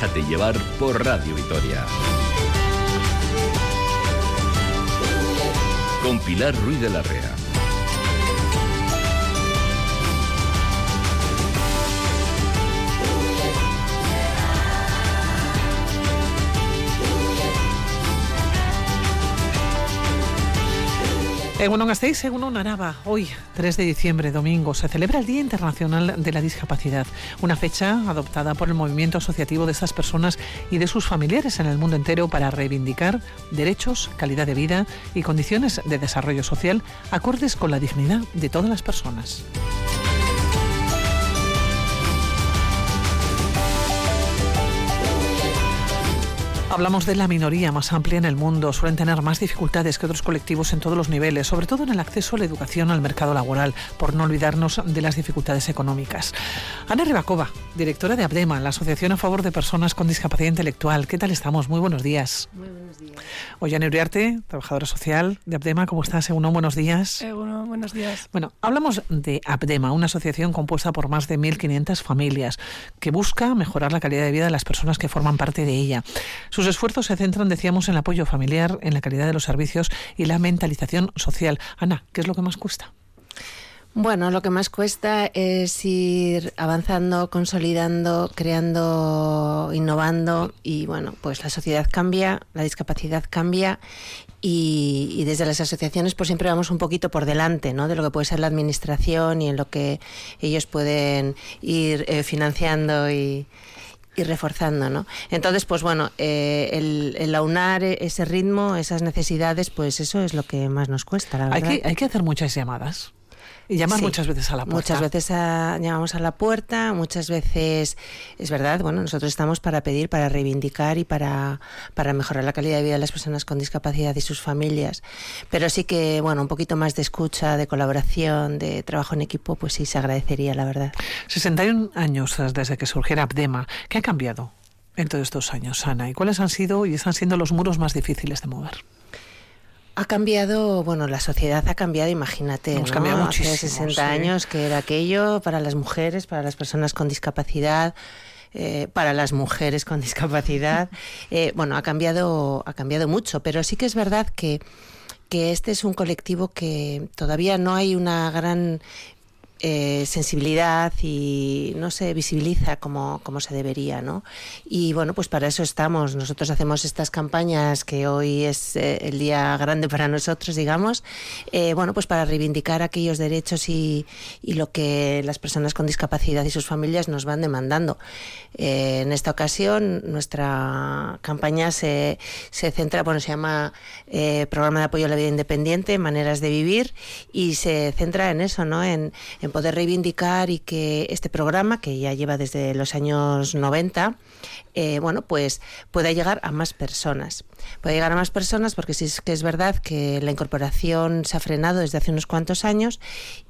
Déjate llevar por Radio Vitoria. Con Pilar Ruiz de la Rea. Egunon Gasteiz, Egunon Araba. Hoy, 3 de diciembre, domingo, se celebra el Día Internacional de la Discapacidad, una fecha adoptada por el movimiento asociativo de estas personas y de sus familiares en el mundo entero para reivindicar derechos, calidad de vida y condiciones de desarrollo social acordes con la dignidad de todas las personas. Hablamos de la minoría más amplia en el mundo. Suelen tener más dificultades que otros colectivos en todos los niveles, sobre todo en el acceso a la educación, al mercado laboral, por no olvidarnos de las dificultades económicas. Ana Ribakova, directora de ABDEMA, la Asociación a Favor de Personas con Discapacidad Intelectual. ¿Qué tal estamos? Muy buenos días. Muy buenos días. Ollane Uriarte, trabajadora social de ABDEMA. ¿Cómo estás, Eguno? Buenos días. Eguno, buenos días. Bueno, hablamos de ABDEMA, una asociación compuesta por más de 1.500 familias que busca mejorar la calidad de vida de las personas que forman parte de ella. Sus esfuerzos se centran, decíamos, en el apoyo familiar, en la calidad de los servicios y la mentalización social. Ana, ¿qué es lo que más cuesta? Bueno, lo que más cuesta es ir avanzando, consolidando, creando, innovando y bueno, pues la sociedad cambia, la discapacidad cambia y, desde las asociaciones pues siempre vamos un poquito por delante ¿no? de lo que puede ser la administración y en lo que ellos pueden ir eh, financiando y, y reforzando, ¿no? Entonces, pues bueno, eh, el, el, aunar ese ritmo, esas necesidades, pues eso es lo que más nos cuesta, la verdad. Hay que, hay que hacer muchas llamadas. Y llamar sí, muchas veces a la puerta. Muchas veces a, llamamos a la puerta, muchas veces, es verdad, bueno, nosotros estamos para pedir, para reivindicar y para, para mejorar la calidad de vida de las personas con discapacidad y sus familias. Pero sí que, bueno, un poquito más de escucha, de colaboración, de trabajo en equipo, pues sí se agradecería, la verdad. 61 años desde que surgiera Abdema. ¿Qué ha cambiado en todos estos años, Ana? ¿Y cuáles han sido y están siendo los muros más difíciles de mover? Ha cambiado, bueno, la sociedad ha cambiado, imagínate, Hemos ¿no? cambiado muchísimo, Hace 60 sí. años que era aquello para las mujeres, para las personas con discapacidad, eh, para las mujeres con discapacidad. Eh, bueno, ha cambiado, ha cambiado mucho, pero sí que es verdad que, que este es un colectivo que todavía no hay una gran eh, sensibilidad y no se visibiliza como, como se debería, ¿no? Y bueno, pues para eso estamos. Nosotros hacemos estas campañas que hoy es eh, el día grande para nosotros, digamos, eh, bueno, pues para reivindicar aquellos derechos y, y, lo que las personas con discapacidad y sus familias nos van demandando. En esta ocasión, nuestra campaña se, se centra, bueno, se llama Programa de Apoyo a la Vida Independiente, Maneras de Vivir, y se centra en eso, ¿no? En poder reivindicar y que este programa, que ya lleva desde los años 90, eh, bueno, pues pueda llegar a más personas. Puede llegar a más personas porque sí es que es verdad que la incorporación se ha frenado desde hace unos cuantos años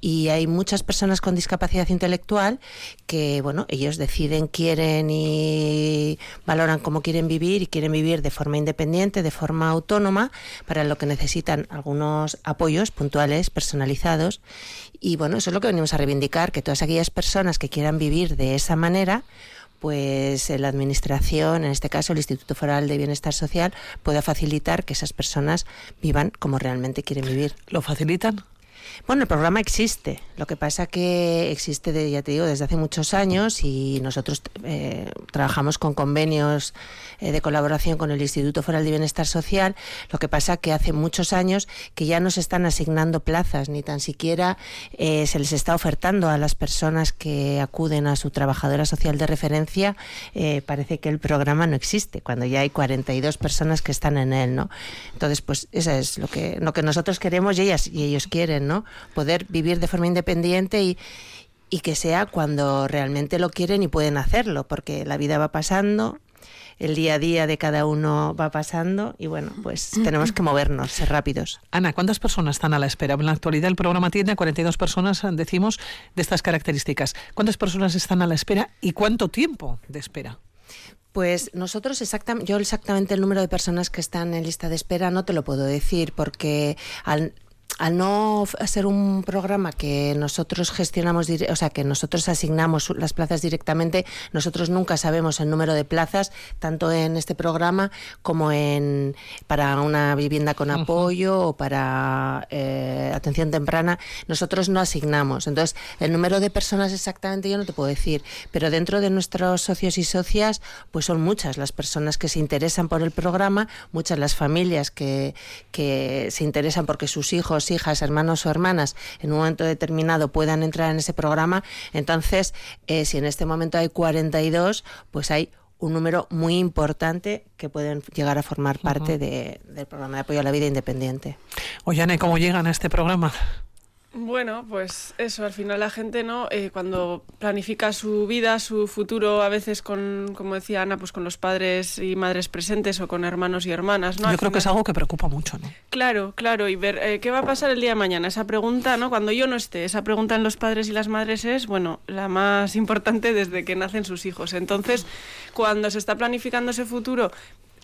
y hay muchas personas con discapacidad intelectual que, bueno, ellos deciden, quieren y valoran cómo quieren vivir y quieren vivir de forma independiente, de forma autónoma, para lo que necesitan algunos apoyos puntuales, personalizados. Y bueno, eso es lo que venimos a reivindicar, que todas aquellas personas que quieran vivir de esa manera, pues la administración, en este caso el Instituto Foral de Bienestar Social, pueda facilitar que esas personas vivan como realmente quieren vivir. ¿Lo facilitan? Bueno, el programa existe. Lo que pasa que existe, de, ya te digo, desde hace muchos años y nosotros eh, trabajamos con convenios eh, de colaboración con el Instituto Foral de Bienestar Social. Lo que pasa que hace muchos años que ya no se están asignando plazas, ni tan siquiera eh, se les está ofertando a las personas que acuden a su trabajadora social de referencia. Eh, parece que el programa no existe, cuando ya hay 42 personas que están en él, ¿no? Entonces, pues eso es lo que, lo que nosotros queremos y ellas y ellos quieren, ¿no? Poder vivir de forma independiente y, y que sea cuando realmente lo quieren y pueden hacerlo, porque la vida va pasando, el día a día de cada uno va pasando y bueno, pues tenemos que movernos, ser rápidos. Ana, ¿cuántas personas están a la espera? En la actualidad el programa tiene 42 personas, decimos, de estas características. ¿Cuántas personas están a la espera y cuánto tiempo de espera? Pues nosotros exactamente, yo exactamente el número de personas que están en lista de espera no te lo puedo decir porque al al no ser un programa que nosotros gestionamos, o sea, que nosotros asignamos las plazas directamente, nosotros nunca sabemos el número de plazas, tanto en este programa como en para una vivienda con apoyo o para eh, atención temprana. Nosotros no asignamos. Entonces, el número de personas exactamente yo no te puedo decir, pero dentro de nuestros socios y socias, pues son muchas las personas que se interesan por el programa, muchas las familias que, que se interesan porque sus hijos, hijas, hermanos o hermanas en un momento determinado puedan entrar en ese programa. Entonces, eh, si en este momento hay 42, pues hay un número muy importante que pueden llegar a formar parte de, del programa de apoyo a la vida independiente. Oye, ¿cómo llegan a este programa? Bueno, pues eso, al final la gente, ¿no? Eh, cuando planifica su vida, su futuro, a veces con, como decía Ana, pues con los padres y madres presentes o con hermanos y hermanas, ¿no? Yo creo que es algo que preocupa mucho, ¿no? Claro, claro, y ver eh, qué va a pasar el día de mañana. Esa pregunta, ¿no? Cuando yo no esté, esa pregunta en los padres y las madres es, bueno, la más importante desde que nacen sus hijos. Entonces, cuando se está planificando ese futuro,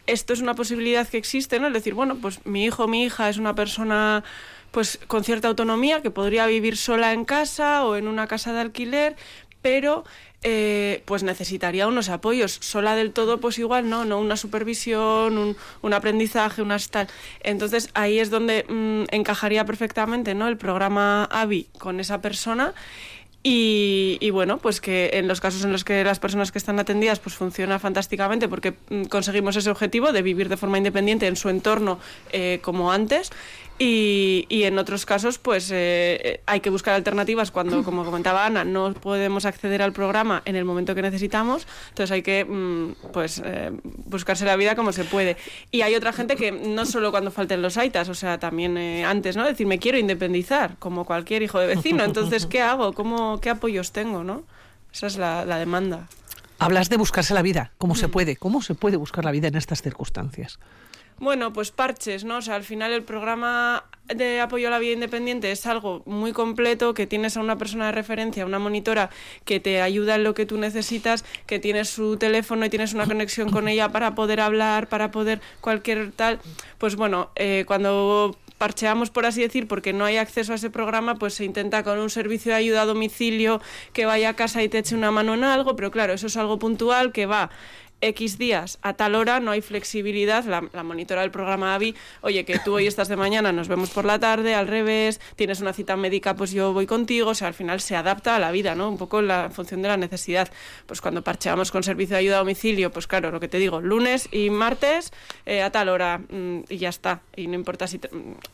esto es una posibilidad que existe, ¿no? Es decir, bueno, pues mi hijo, mi hija es una persona pues con cierta autonomía, que podría vivir sola en casa o en una casa de alquiler, pero eh, pues necesitaría unos apoyos. Sola del todo, pues igual no, no una supervisión, un, un aprendizaje, unas tal. Entonces ahí es donde mm, encajaría perfectamente ¿no? el programa AVI con esa persona. Y, y, bueno, pues que en los casos en los que las personas que están atendidas pues funciona fantásticamente porque mm, conseguimos ese objetivo de vivir de forma independiente en su entorno eh, como antes y, y, en otros casos, pues eh, hay que buscar alternativas cuando, como comentaba Ana, no podemos acceder al programa en el momento que necesitamos. Entonces hay que mm, pues eh, buscarse la vida como se puede. Y hay otra gente que no solo cuando falten los aitas, o sea, también eh, antes, ¿no? Decir, me quiero independizar, como cualquier hijo de vecino. Entonces, ¿qué hago? ¿Cómo, ¿Qué apoyos tengo? ¿no? Esa es la, la demanda. Hablas de buscarse la vida, ¿cómo se puede? ¿Cómo se puede buscar la vida en estas circunstancias? Bueno, pues parches, ¿no? O sea, al final el programa de apoyo a la vida independiente es algo muy completo, que tienes a una persona de referencia, una monitora que te ayuda en lo que tú necesitas, que tienes su teléfono y tienes una conexión con ella para poder hablar, para poder cualquier tal. Pues bueno, eh, cuando parcheamos, por así decir, porque no hay acceso a ese programa, pues se intenta con un servicio de ayuda a domicilio que vaya a casa y te eche una mano en algo, pero claro, eso es algo puntual que va X días a tal hora, no hay flexibilidad. La, monitora del programa AVI, oye, que tú hoy estás de mañana, nos vemos por la tarde, al revés, tienes una cita médica, pues yo voy contigo. O sea, al final se adapta a la vida, ¿no? Un poco en la función de la necesidad. Pues cuando parcheamos con servicio de ayuda a domicilio, pues claro, lo que te digo, lunes y martes eh, a tal hora mm, y ya está. Y no importa si mm,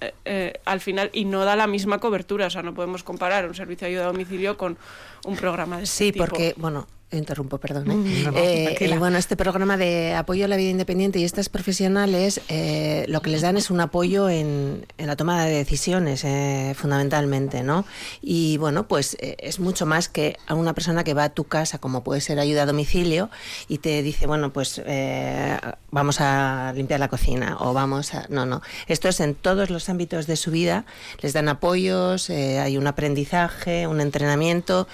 eh, eh, al final, y no da la misma cobertura, o sea, no podemos comparar un servicio de ayuda a domicilio con un programa de este Sí, porque, bueno, interrumpo, perdón. ¿eh? Eh, bueno, este programa de apoyo a la vida independiente y estas profesionales eh, lo que les dan es un apoyo en, la toma de decisiones, fundamentalmente, ¿no? Y bueno, pues es mucho más que a una persona que va a tu casa, como puede ser ayuda a domicilio, y te dice, bueno, pues vamos a limpiar la cocina o vamos a... No, no. Esto es en todos los ámbitos de su vida. Les dan apoyos, hay un aprendizaje, un entrenamiento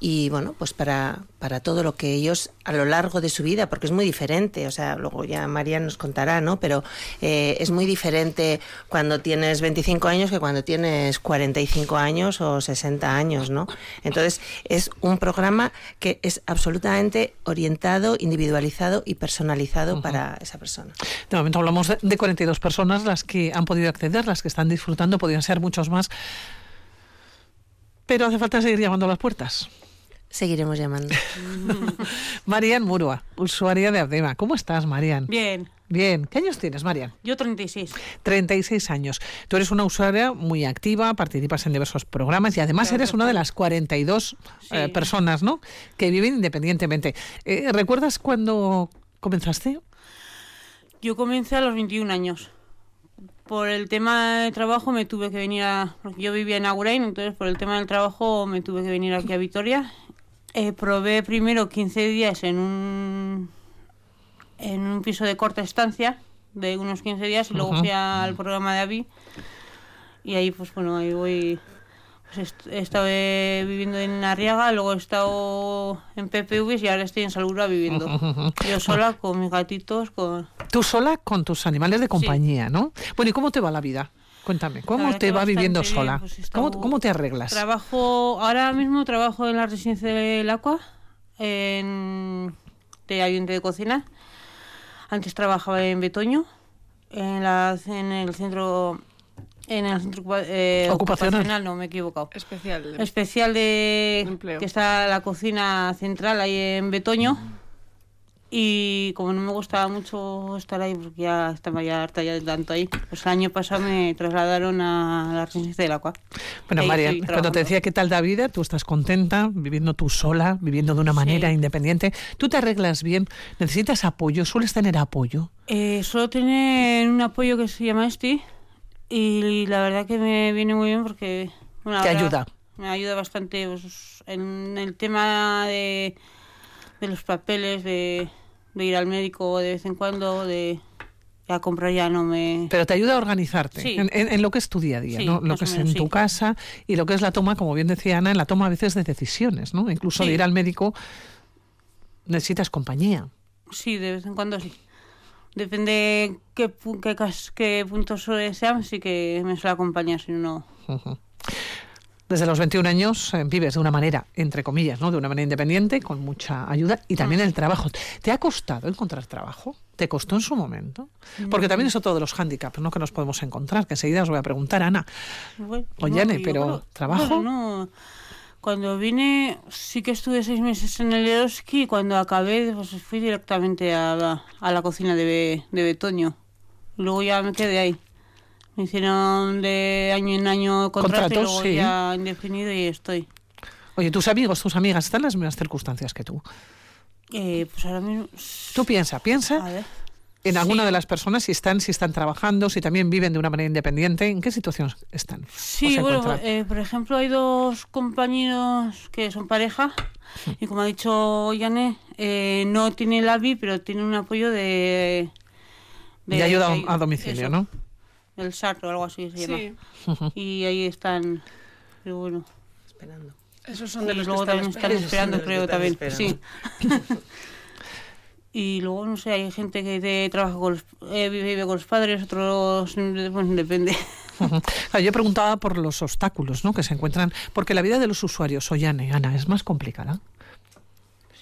y bueno, pues para, para todo lo que ellos a lo largo de su vida, porque es muy diferente, o sea, luego ya María nos contará, ¿no? Pero eh, es muy diferente cuando tienes 25 años que cuando tienes 45 años o 60 años, ¿no? Entonces, es un programa que es absolutamente orientado, individualizado y personalizado para esa persona. De momento hablamos de 42 personas las que han podido acceder, las que están disfrutando, podrían ser muchos más. Pero hace falta seguir llamando a las puertas. Seguiremos llamando. Marian Murua, usuaria de Abdema. ¿Cómo estás, Marian? Bien. Bien. ¿Qué años tienes, Marian? Yo 36. 36 años. Tú eres una usuaria muy activa, participas en diversos programas y además eres una de las 42 eh, personas ¿no? que viven independientemente. Eh, ¿Recuerdas cuando comenzaste? Yo comencé a los 21 años. Por el tema de trabajo me tuve que venir a... Porque yo vivía en Agurain, entonces por el tema del trabajo me tuve que venir aquí a Vitoria eh, probé primero 15 días en un, en un piso de corta estancia, de unos 15 días, y luego fui al programa de AVI. Y ahí, pues bueno, ahí voy. Pues he estado viviendo en Arriaga, luego he estado en PPV y ahora estoy en Salura viviendo. Yo sola con mis gatitos. con Tú sola con tus animales de compañía, ¿no? Bueno, ¿y cómo te va la vida? Cuéntame, ¿cómo te va viviendo bien, sola? pues ¿Cómo, cómo te arreglas? Trabajo, ahora mismo trabajo en la residencia del Aqua, en, de ayudante de cocina. Antes trabajaba en Betoño, en, la, en el centro, en el centro eh, Ocupacional. no me he equivocado. Especial. Especial de Empleo. que está la cocina central ahí en Betoño. Y como no me gustaba mucho estar ahí, porque ya estaba ya harta ya de tanto ahí, pues el año pasado me trasladaron a la residencia del Aqua. Bueno, estoy cuando te decía qué tal da vida, tú estás contenta, viviendo tú sola, viviendo de una manera Sí. independiente. ¿Tú te arreglas bien? ¿Necesitas apoyo? ¿Sueles tener apoyo? Eh, solo tener un apoyo que se llama Esti y la verdad que me viene muy bien porque bueno, Te ayuda. Me ayuda bastante pues, en el tema de, de los papeles, de, de ir al médico de vez en cuando, de a comprar ya no me... Pero te ayuda a organizarte Sí. en, en- en lo que es tu día a día, Sí, ¿no? Lo que es menos, en sí. tu casa y lo que es la toma, como bien decía Ana, en la toma a veces de decisiones, ¿no? Incluso de ir al médico necesitas compañía. Sí, de vez en cuando sí. Depende qué, qué, qué puntos sean, sí que me suele acompañar, si no... Desde los 21 años eh, vives de una manera, entre comillas, ¿no? De una manera independiente, con mucha ayuda y también el trabajo. ¿Te ha costado encontrar trabajo? ¿Te costó en su momento? Porque también es otro de los hándicaps, ¿no? Que nos podemos encontrar, que enseguida os voy a preguntar, Ana. Bueno, Ollane, yo pero ¿trabajo? bueno, no. Cuando vine, sí que estuve seis meses en el Eroski y cuando acabé, pues fui directamente a la, a la cocina de, Be- de Betoño. Luego ya me quedé ahí. Me hicieron de año en año contrato y Contratos, luego sí. ya indefinido y estoy. Oye, tus amigos, tus amigas están en las mismas circunstancias que tú. Eh, pues ahora mismo... Tú piensa, A piensa ver. en alguna Sí. de las personas si están, si están trabajando, si también viven de una manera independiente, ¿en qué situación están? Sí, bueno, eh, por ejemplo, hay dos compañeros que son pareja y como ha dicho Yane, eh, no tiene el ABI, pero tiene un apoyo de... De ayuda de- a domicilio, eso, ¿no? El SAR o algo así se llama. Sí, Y ahí están... Bueno, Esperando. esos son de los que luego están también están esperando. creo que también. están Sí. y luego, no sé, hay gente que trabaja con los, eh, vive con los padres, otros... Pues depende. Claro, yo preguntaba por los obstáculos ¿no? que se encuentran, porque la vida de los usuarios, Ollane, Ana, es más complicada.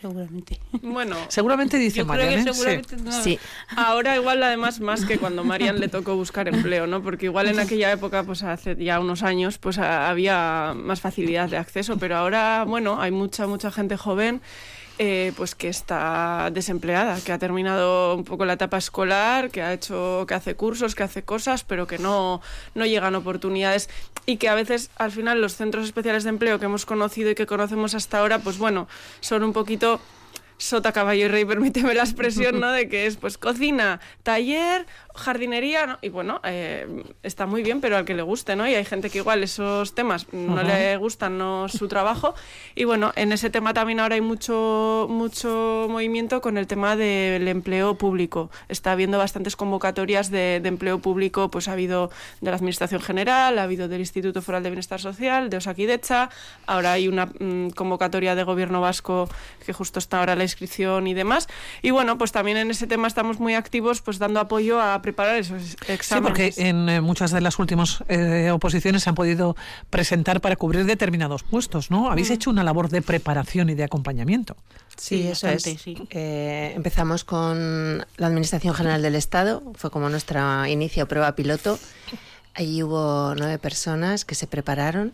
Seguramente. Bueno, Seguramente dice Yo creo Marian, ¿eh? Sí. no. Sí, ahora igual además más que cuando Marian le tocó buscar empleo, ¿no? Porque igual en aquella época, pues hace ya unos años, pues a- había más facilidad de acceso, pero ahora, bueno, hay mucha, mucha gente joven. Eh, pues que está desempleada, que ha terminado un poco la etapa escolar, que ha hecho, que hace cursos, que hace cosas, pero que no, no llegan oportunidades y que a veces al final los centros especiales de empleo que hemos conocido y que conocemos hasta ahora, pues bueno, son un poquito sota, caballo y rey, permíteme la expresión, ¿no? De que es pues cocina, taller, jardinería, ¿no? Y bueno, eh, está muy bien, pero al que le guste, ¿no? Y hay gente que igual esos temas no Ajá. le gustan, no su trabajo. Y bueno, en ese tema también ahora hay mucho, mucho movimiento con el tema del empleo público. Está habiendo bastantes convocatorias de, de empleo público, pues ha habido de la Administración General, ha habido del Instituto Foral de Bienestar Social, de Osakidecha, ahora hay una mm, convocatoria de Gobierno Vasco que justo está ahora la inscripción y demás. Y bueno, pues también en ese tema estamos muy activos, pues dando apoyo a preparar esos Sí, exámenes. porque en eh, muchas de las últimas eh, oposiciones se han podido presentar para cubrir determinados puestos, ¿no? Habéis hecho una labor de preparación y de acompañamiento. Sí, Sí, eso bastante, es. sí. Eh, empezamos con la Administración General del Estado, fue como nuestra inicio prueba piloto. Allí hubo nueve personas que se prepararon.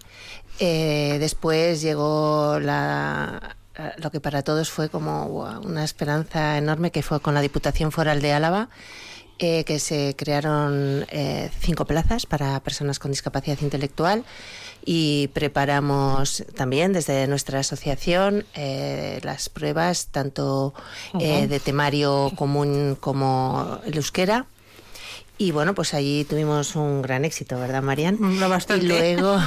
Eh, después llegó la, lo que para todos fue como una esperanza enorme, que fue con la Diputación Foral de Álava, eh, que se crearon eh, cinco plazas para personas con discapacidad intelectual y preparamos también desde nuestra asociación eh, las pruebas tanto de temario común como el euskera. Y bueno, pues allí tuvimos un gran éxito, ¿verdad, Marian? Mm, bastante. Y luego,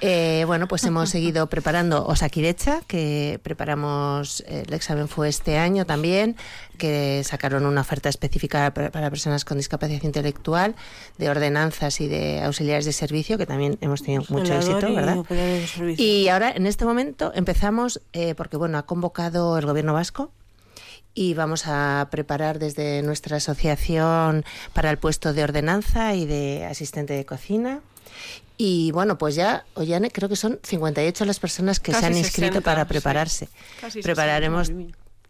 eh, bueno, pues hemos seguido preparando Osakidecha, que preparamos, eh, el examen fue este año también, que sacaron una oferta específica para, personas con discapacidad intelectual, de ordenanzas y de auxiliares de servicio, que también hemos tenido mucho Celador éxito, y ¿verdad? servicio. Y ahora, en este momento, empezamos, eh, porque bueno, ha convocado el gobierno vasco y vamos a preparar desde nuestra asociación para el puesto de ordenanza y de asistente de cocina. Y bueno, pues ya, Ollane, creo que son 58 las personas que se han inscrito para prepararse. Prepararemos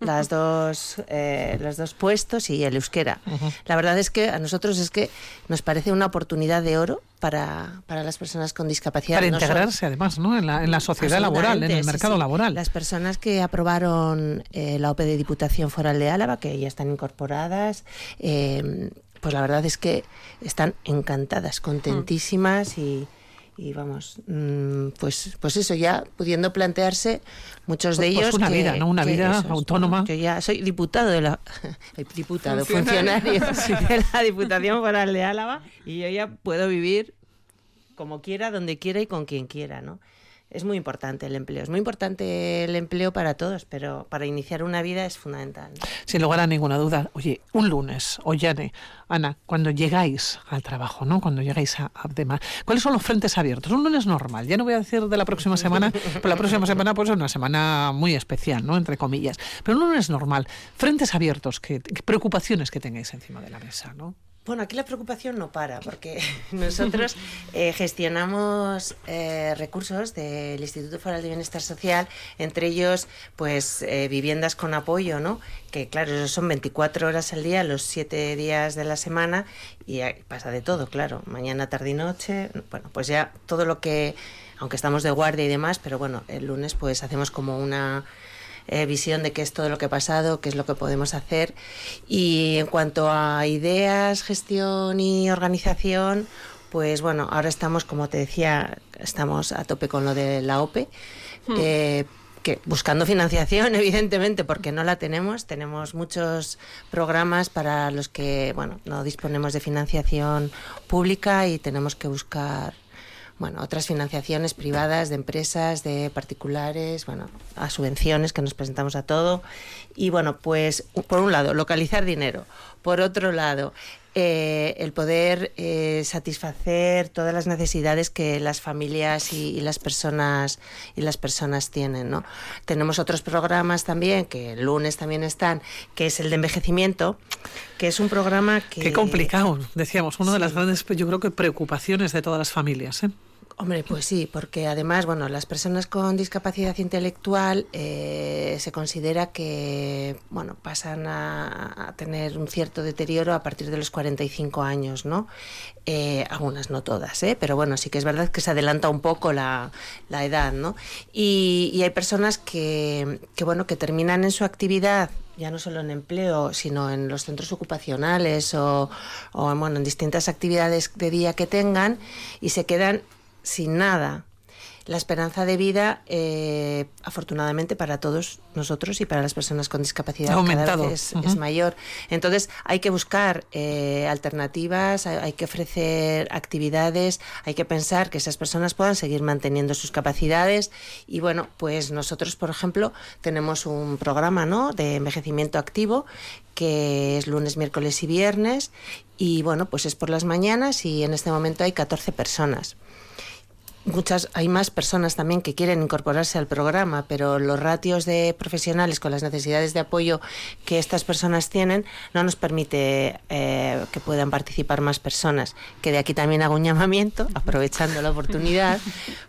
las dos, eh, los dos puestos y el euskera. La verdad es que a nosotros es que nos parece una oportunidad de oro para, para las personas con discapacidad. Para integrarse además ¿no? en, la, en la sociedad laboral, en el mercado laboral. Las personas que aprobaron eh, la OPE de Diputación Foral de Álava, que ya están incorporadas, eh, pues la verdad es que están encantadas, contentísimas y y vamos, mm, pues, pues eso, ya pudiendo plantearse muchos de pues, pues ellos. una vida, ¿no? Una vida autónoma. Yo ya soy diputado de la. diputado, funcionario, de la Diputación Foral de Álava y yo ya puedo vivir como quiera, donde quiera y con quien quiera, ¿no? Es muy importante el empleo. Es muy importante el empleo para todos, pero para iniciar una vida es fundamental. Sin lugar a ninguna duda. Oye, un lunes, Ollane, Ana, cuando llegáis al trabajo, ¿no? Cuando llegáis a, a ¿cuáles son los frentes abiertos? Un lunes normal. Ya no voy a decir de la próxima semana, pero la próxima semana pues es una semana muy especial, ¿no? Entre comillas. Pero un lunes normal. Frentes abiertos, ¿qué, qué preocupaciones que tengáis encima de la mesa, ¿no? Bueno, aquí la preocupación no para, porque nosotros eh, gestionamos eh, recursos del Instituto Foral de Bienestar Social, entre ellos, pues, eh, viviendas con apoyo, ¿no? Que, claro, son 24 horas al día, los 7 días de la semana, y pasa de todo, claro, mañana, tarde y noche. Bueno, pues ya todo lo que, aunque estamos de guardia y demás, pero bueno, el lunes, pues, hacemos como una eh, visión de qué es todo lo que ha pasado, qué es lo que podemos hacer. Y en cuanto a ideas, gestión y organización, pues bueno, ahora estamos, como te decía, estamos a tope con lo de la OPE. Hmm. Eh, que buscando financiación, evidentemente, porque no la tenemos. Tenemos muchos programas para los que, bueno, no disponemos de financiación pública y tenemos que buscar bueno, otras financiaciones privadas de empresas, de particulares, bueno, a subvenciones que nos presentamos a todo. Y bueno, pues por un lado, localizar dinero. Por otro lado, eh, el poder eh, satisfacer todas las necesidades que las familias y, las personas y las personas tienen ¿no? tenemos otros programas también que el lunes también están que es el de envejecimiento que es un programa que qué complicado decíamos una de las grandes yo creo que preocupaciones de todas las familias ¿eh? Hombre, pues sí, porque además, bueno, las personas con discapacidad intelectual eh, se considera que, bueno, pasan a, tener un cierto deterioro a partir de los 45 años, ¿no? Eh, algunas, no todas, ¿eh? Pero bueno, sí que es verdad que se adelanta un poco la, edad, ¿no? Y, hay personas que, que, bueno, que terminan en su actividad ya no solo en empleo, sino en los centros ocupacionales o, o bueno, en distintas actividades de día que tengan y se quedan sin nada. La esperanza de vida, eh, afortunadamente para todos nosotros y para las personas con discapacidad, cada vez es, mayor. Entonces hay que buscar eh, alternativas, hay, que ofrecer actividades, hay que pensar que esas personas puedan seguir manteniendo sus capacidades. Y bueno, pues nosotros, por ejemplo, tenemos un programa ¿no? de envejecimiento activo que es lunes, miércoles y viernes. Y bueno, pues es por las mañanas y en este momento hay 14 personas muchas hay más personas también que quieren incorporarse al programa, pero los ratios de profesionales con las necesidades de apoyo que estas personas tienen no nos permite eh, que puedan participar más personas. Que de aquí también hago un llamamiento, aprovechando la oportunidad,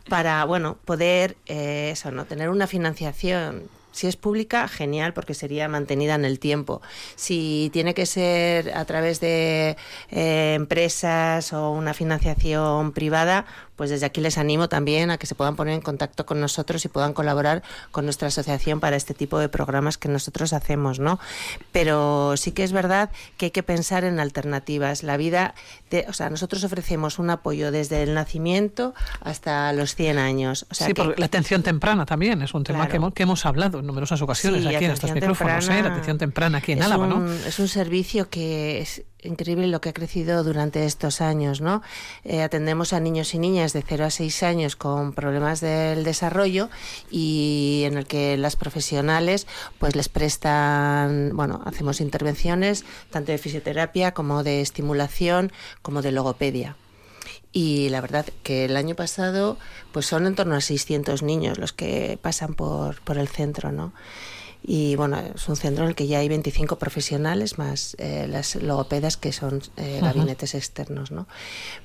para bueno poder eh, eso, no tener una financiación si es pública, genial, porque sería mantenida en el tiempo. Si tiene que ser a través de eh, empresas o una financiación privada, pues desde aquí les animo también a que se puedan poner en contacto con nosotros y puedan colaborar con nuestra asociación para este tipo de programas que nosotros hacemos, ¿no? Pero sí que es verdad que hay que pensar en alternativas. La vida, de, o sea, nosotros ofrecemos un apoyo desde el nacimiento hasta los 100 años. O sea sí, porque la atención temprana también es un tema que, hemos, hablado en numerosas ocasiones aquí en estos micrófonos, ¿eh? la atención temprana aquí en Álava, ¿no? Es un servicio que es increíble lo que ha crecido durante estos años, ¿no? Eh, atendemos a niños y niñas de 0 a 6 años con problemas del desarrollo y en el que las profesionales pues les prestan, bueno, hacemos intervenciones tanto de fisioterapia como de estimulación como de logopedia. Y la verdad que el año pasado pues son en torno a 600 niños los que pasan por, por el centro, ¿no? Y bueno, es un centro en el que ya hay 25 profesionales más eh, las logopedas que son eh, gabinetes externos, ¿no?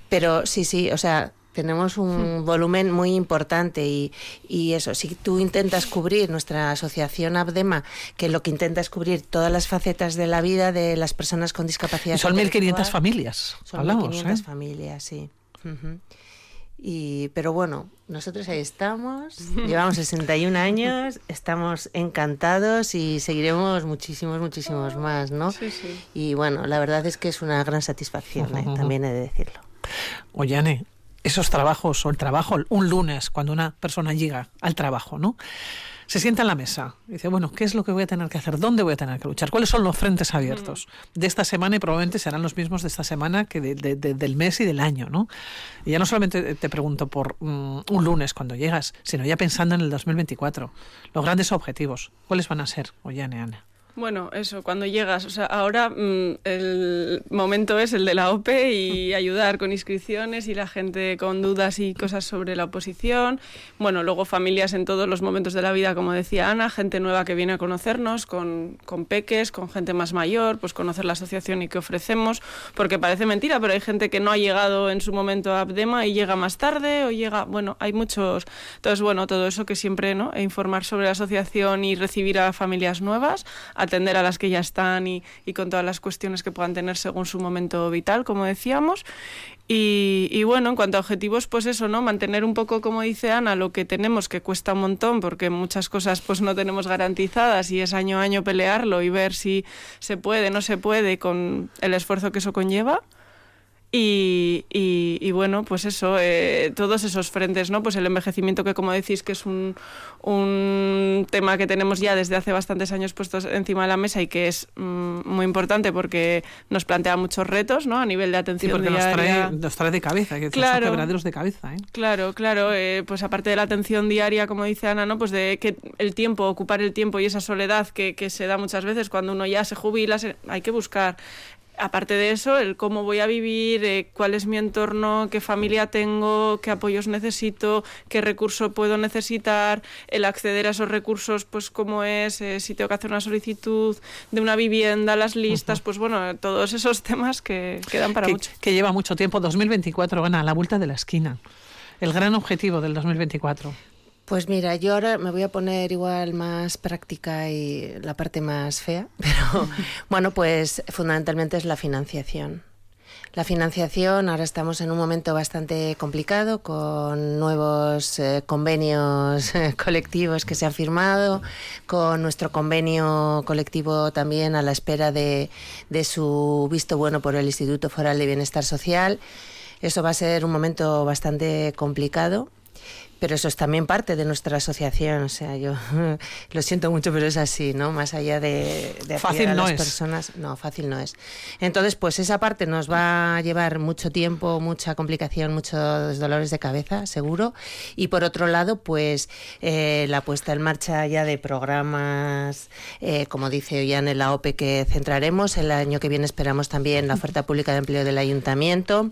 Pero sí, sí, o sea, tenemos un volumen muy importante y, y, eso, si tú intentas cubrir nuestra asociación Abdema, que lo que intenta es cubrir todas las facetas de la vida de las personas con discapacidad. Y son 1.500 familias, son hablamos. 1.500 ¿eh? familias, sí. Uh -huh. Y, pero bueno, nosotros ahí estamos, llevamos 61 años, estamos encantados y seguiremos muchísimos, muchísimos más, ¿no? Sí, sí. Y bueno, la verdad es que es una gran satisfacción, ¿eh? también he de decirlo. Oyane, esos trabajos o el trabajo un lunes cuando una persona llega al trabajo, ¿no? Se sienta en la mesa y dice, bueno, ¿qué es lo que voy a tener que hacer? ¿Dónde voy a tener que luchar? ¿Cuáles son los frentes abiertos de esta semana y probablemente serán los mismos de esta semana que de, de, de, del mes y del año, ¿no? Y ya no solamente te pregunto por um, un lunes cuando llegas, sino ya pensando en el 2024, los grandes objetivos, ¿cuáles van a ser, Oyane, Ana? Bueno, eso, cuando llegas, o sea, ahora mmm, el momento es el de la OPE y ayudar con inscripciones y la gente con dudas y cosas sobre la oposición. Bueno, luego familias en todos los momentos de la vida, como decía Ana, gente nueva que viene a conocernos, con, con peques, con gente más mayor, pues conocer la asociación y qué ofrecemos, porque parece mentira, pero hay gente que no ha llegado en su momento a Abdema y llega más tarde o llega, bueno, hay muchos. Entonces, bueno, todo eso que siempre, ¿no? E informar sobre la asociación y recibir a familias nuevas, atender a las que ya están y, con todas las cuestiones que puedan tener según su momento vital, como decíamos. Y, y, bueno, en cuanto a objetivos, pues eso, ¿no? Mantener un poco, como dice Ana, lo que tenemos, que cuesta un montón, porque muchas cosas pues no tenemos garantizadas y es año a año pelearlo y ver si se puede, no se puede, con el esfuerzo que eso conlleva. Y, y, y, bueno, pues eso, eh, todos esos frentes, ¿no? Pues el envejecimiento que como decís que es un, un tema que tenemos ya desde hace bastantes años puestos encima de la mesa y que es mm, muy importante porque nos plantea muchos retos, ¿no? A nivel de atención sí, porque diaria. Nos trae, nos trae de cabeza, que claro, son de cabeza, ¿eh? Claro, claro, eh, pues aparte de la atención diaria, como dice Ana, ¿no? Pues de que el tiempo, ocupar el tiempo y esa soledad que, que se da muchas veces cuando uno ya se jubila, se, hay que buscar aparte de eso, el cómo voy a vivir, eh, cuál es mi entorno, qué familia tengo, qué apoyos necesito, qué recurso puedo necesitar, el acceder a esos recursos, pues cómo es, eh, si tengo que hacer una solicitud de una vivienda, las listas, uh -huh. pues bueno, todos esos temas que quedan para que, mucho. Que lleva mucho tiempo, 2024, van a la vuelta de la esquina. El gran objetivo del 2024. Pues mira, yo ahora me voy a poner igual más práctica y la parte más fea, pero bueno, pues fundamentalmente es la financiación. La financiación, ahora estamos en un momento bastante complicado con nuevos eh, convenios eh, colectivos que se han firmado, con nuestro convenio colectivo también a la espera de, de su visto bueno por el Instituto Foral de Bienestar Social. Eso va a ser un momento bastante complicado pero eso es también parte de nuestra asociación, o sea, yo lo siento mucho, pero es así, ¿no? Más allá de, de fácil a no las es. personas, no, fácil no es. Entonces, pues esa parte nos va a llevar mucho tiempo, mucha complicación, muchos dolores de cabeza, seguro. Y por otro lado, pues eh, la puesta en marcha ya de programas, eh, como dice Ollán en la OPE que centraremos, el año que viene esperamos también la oferta pública de empleo del ayuntamiento.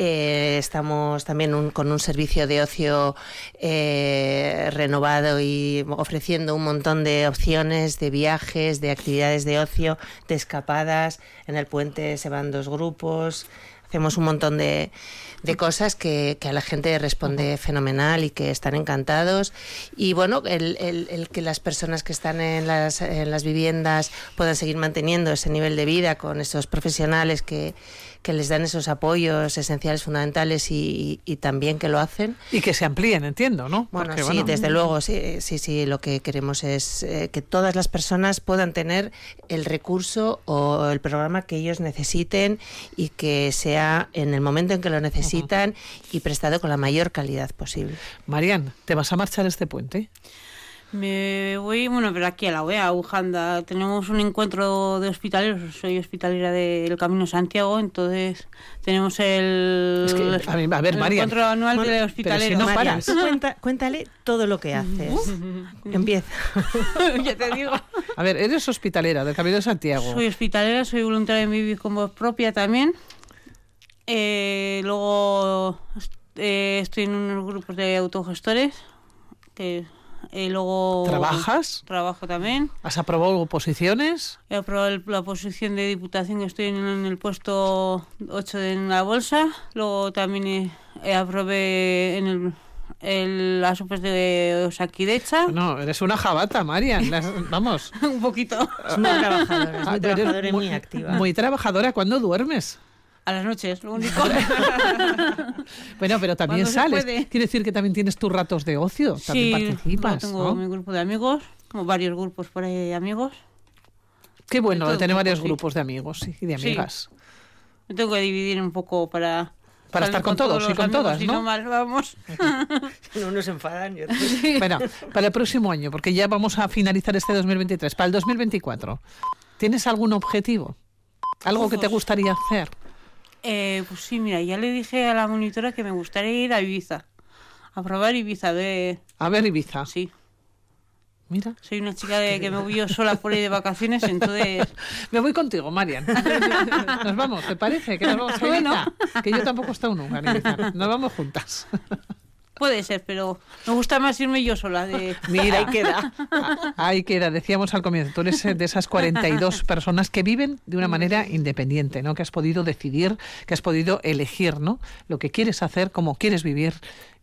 Eh, estamos también un, con un servicio de ocio eh, renovado y ofreciendo un montón de opciones de viajes, de actividades de ocio, de escapadas. En el puente se van dos grupos. Hacemos un montón de, de cosas que, que, a la gente responde fenomenal y que están encantados. Y bueno, el, el, el que las personas que están en las, en las viviendas puedan seguir manteniendo ese nivel de vida con esos profesionales que, que les dan esos apoyos esenciales, fundamentales y, y, y, también que lo hacen. Y que se amplíen, entiendo, ¿no? Bueno, Porque, sí, bueno, desde luego, sí, sí, sí, lo que queremos es eh, que todas las personas puedan tener el recurso o el programa que ellos necesiten y que sea en el momento en que lo necesitan uh -huh. y prestado con la mayor calidad posible. Marian, ¿te vas a marchar este puente? Me voy, bueno, pero aquí a la UEA, a Ujanda. Tenemos un encuentro de hospitaleros. Soy hospitalera del Camino Santiago, entonces tenemos el, es que, a, mí, a ver, el María, encuentro anual bueno, de hospitaleros. Si no Marian, cuenta, cuéntale todo lo que haces. Empieza. ya te digo. A ver, eres hospitalera del Camino de Santiago. Soy hospitalera, soy voluntaria en Vivir con voz propia también. Eh, luego eh, estoy en unos grupos de autogestores que Eh, luego... ¿Trabajas? Trabajo también. ¿Has aprobado oposiciones? He aprobado el- la posición de diputación, estoy en, en el puesto 8 de en la bolsa. Luego también he, he aprobé en el, el, las OPEs de Osakidecha. No, eres una jabata, Marian. Las- vamos. Un poquito. Es muy trabajadora, es Ah, muy eres trabajadora y muy activa. Muy trabajadora. ¿Cuándo duermes? A las noches, lo único. Bueno, pero también sales. Quiere decir que también tienes tus ratos de ocio. También sí, participas. tengo ¿no? mi grupo de amigos, como varios grupos por ahí de amigos. Qué bueno de tener varios sí. grupos de amigos sí, y de Sí. amigas. Me tengo que dividir un poco para... Para estar con todos y con amigos, todas, ¿no? mal vamos. Unos se enfadan y otros... Bueno, para el próximo año, porque ya vamos a finalizar este 2023, para el 2024, ¿tienes algún objetivo? ¿Algo que te gustaría hacer? Eh, pues sí, mira, ya le dije a la monitora que me gustaría ir a Ibiza. A probar Ibiza. A ver, Ibiza. Sí, Mira. soy una chica de que me voy yo sola por ahí de vacaciones, entonces... Me voy contigo, Marian. Nos vamos, ¿te parece? Que nos vamos a Bueno. Ibiza? Que yo tampoco he estado nunca en Ibiza. Nos vamos juntas. Puede ser, pero me gusta más irme yo sola. De... Mira, ahí queda. Ahí queda, decíamos al comienzo, tú eres eh, de esas 42 personas que viven de una manera independiente, ¿no? Que has podido decidir, que has podido elegir, ¿no? Lo que quieres hacer, cómo quieres vivir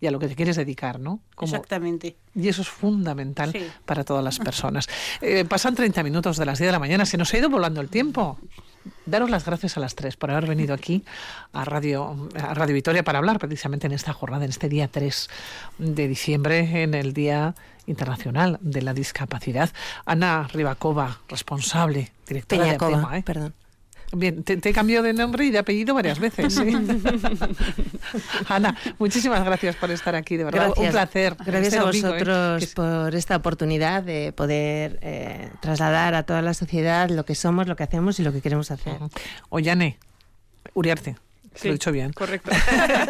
y a lo que te quieres dedicar, ¿no? Como- Exactamente. y eso es fundamental Sí. para todas las personas. Eh, pasan 30 minutos de las 10 de la mañana, se nos ha ido volando el tiempo. Daros las gracias a las tres por haber venido aquí a Radio, a Radio Vitoria para hablar precisamente en esta jornada, en este día 3 de diciembre, en el Día Internacional de la Discapacidad. Ana Ribakova, responsable, directora de Apema, ¿eh? perdón. Bien, te, te he cambiado de nombre y de apellido varias veces. ¿sí? Ana, muchísimas gracias por estar aquí, de verdad. Un placer. Gracias Este a domingo, ¿eh? vosotros por esta oportunidad de poder eh, trasladar a toda la sociedad lo que somos, lo que hacemos y lo que queremos hacer. Ollane, Uriarte. Sí, Lo he dicho bien. Correcto.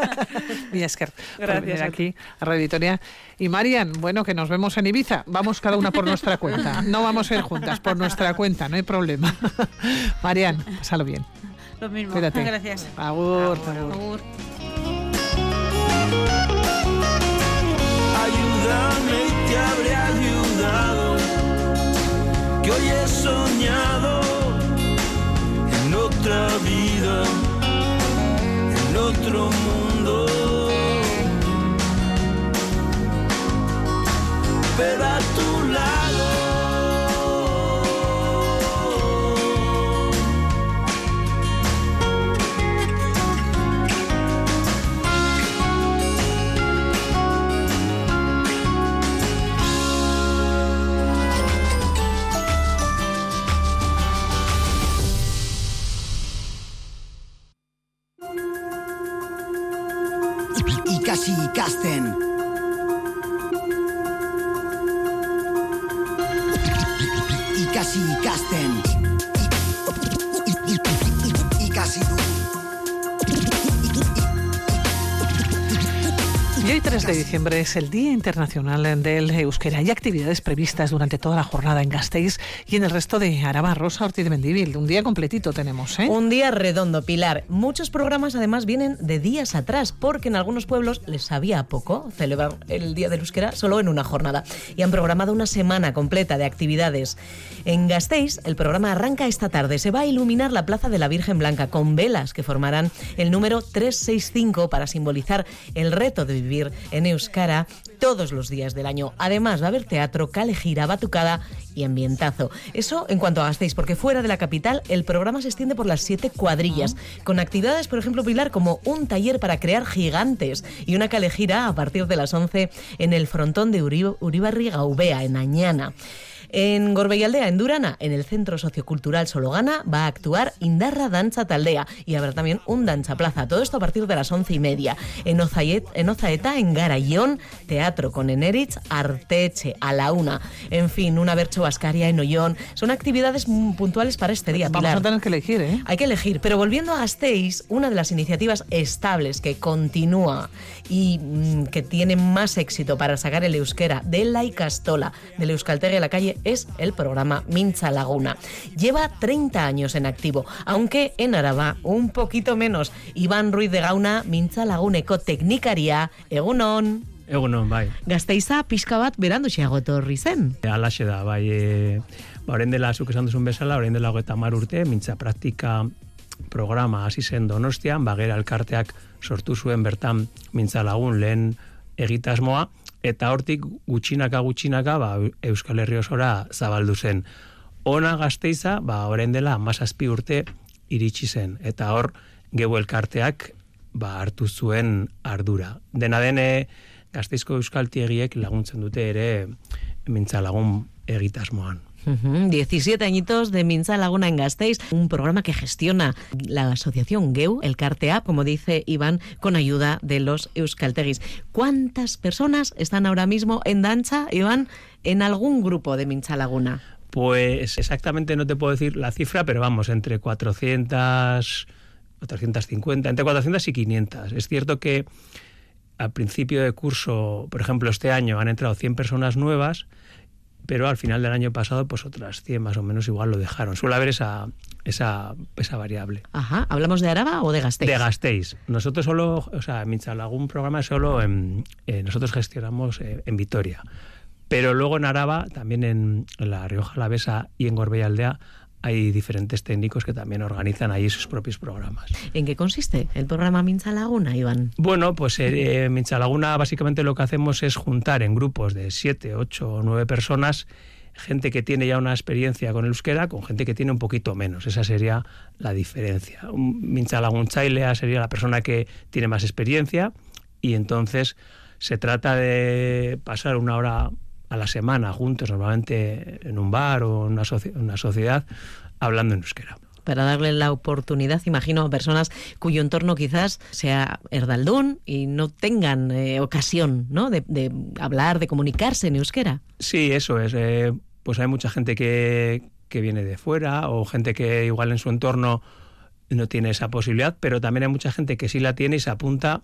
Millasker, por Gracias venir a aquí a Radio Vitoria. Y Marian, bueno, que nos vemos en Ibiza. Vamos cada una por nuestra cuenta. No vamos a ir juntas, por nuestra cuenta, no hay problema. Marian, pásalo bien. Lo mismo. Cuídate. Gracias. Agur, agur. Agur. Ayúdame y te habré ayudado. Que hoy he soñado en otra vida, otro mundo. Pero a tu lado. Ikasi ikasten. Ikasi ikasten. Y hoy 3 de diciembre es el Día Internacional del Euskera. Hay actividades previstas durante toda la jornada en Gasteiz y en el resto de Araba, Rosa, Ortiz de Mendívil. Un día completito tenemos, ¿eh? Un día redondo, Pilar. Muchos programas además vienen de días atrás, porque en algunos pueblos les sabía poco celebrar el Día del Euskera solo en una jornada. Y han programado una semana completa de actividades. En Gasteiz, el programa arranca esta tarde. Se va a iluminar la Plaza de la Virgen Blanca con velas que formarán el número 365 para simbolizar el reto de vivir en Euskara todos los días del año. Además, va a haber teatro, calejira, batucada y ambientazo. Eso en cuanto a Gasteiz, porque fuera de la capital el programa se extiende por las siete cuadrillas, con actividades, por ejemplo, Pilar, como un taller para crear gigantes y una calejira a partir de las 11 en el frontón de Uri- Uribarri Gaubea, en Añana. En Gorbeialdea, en Durana, en el Centro Sociocultural Sologana, va a actuar Indarra Danza Taldea y habrá también un Danza Plaza. Todo esto a partir de las once y media. En, Ozayet, en Ozaeta, en Garayón, teatro con Eneritz, Arteche, a la una. En fin, una Bercho Bascaria en Ollón. Son actividades puntuales para este día, Vamos Pilar. a tener que elegir, ¿eh? Hay que elegir, pero volviendo a Gasteiz, una de las iniciativas estables que continúa y mm, que tiene más éxito para sacar el euskera de la Icastola, del Euskaltegue a la calle, es el programa Mincha Laguna. Lleva 30 años en activo, aunque en Araba un poquito menos. Iván Ruiz de Gauna, Mincha Laguneko Tecnicaria, Egunon. Egunon, bai. Gazteiza pixka bat berandu xeago etorri zen. Alaxe da, bai. E, ba, orain dela, zuk esan duzun bezala, orain dela hogeita mar urte, mintza praktika programa hasi zen donostian, bagera elkarteak sortu zuen bertan mintza lagun lehen egitasmoa, eta hortik gutxinaka gutxinaka ba, Euskal Herri osora zabaldu zen. Ona gazteiza, ba, orain dela, mazazpi urte iritsi zen, eta hor, geu elkarteak ba, hartu zuen ardura. Dena dene, gazteizko euskaltiegiek laguntzen dute ere mintza lagun egitasmoan. Ujú, 17 añitos de Minza Laguna en Gasteiz, un programa que gestiona la asociación GEU, el CARTEA, como dice Iván, con ayuda de los Euskaltegis. ¿Cuántas personas están ahora mismo en danza, Iván, en algún grupo de Minza Laguna? Pues exactamente no te puedo decir la cifra, pero vamos, entre 400, 450, entre 400 y 500. Es cierto que al principio de curso, por ejemplo, este año han entrado 100 personas nuevas, pero al final del año pasado, pues otras 100 más o menos igual lo dejaron. Suele haber esa, esa, esa variable. Ajá, ¿hablamos de Araba o de Gasteiz? De Gasteiz. Nosotros solo, o sea, Minchalagún programa solo en, eh, nosotros gestionamos eh, en Vitoria. Pero luego en Araba, también en, en la Rioja Alavesa y en Gorbella Aldea, hay diferentes técnicos que también organizan ahí sus propios programas. ¿En qué consiste el programa Minza Laguna, Iván? Bueno, pues eh, Mincha Laguna básicamente lo que hacemos es juntar en grupos de 7, 8 o 9 personas gente que tiene ya una experiencia con el euskera con gente que tiene un poquito menos. Esa sería la diferencia. Un Mincha Lagun Chailea sería la persona que tiene más experiencia y entonces se trata de pasar una hora a la semana juntos, normalmente en un bar o en una, soci una sociedad, hablando en euskera para darle la oportunidad, imagino, a personas cuyo entorno quizás sea erdaldún y no tengan eh, ocasión ¿no? De, de, hablar, de comunicarse en euskera. Sí, eso es. Eh, pues hay mucha gente que, que viene de fuera o gente que igual en su entorno no tiene esa posibilidad, pero también hay mucha gente que sí la tiene y se apunta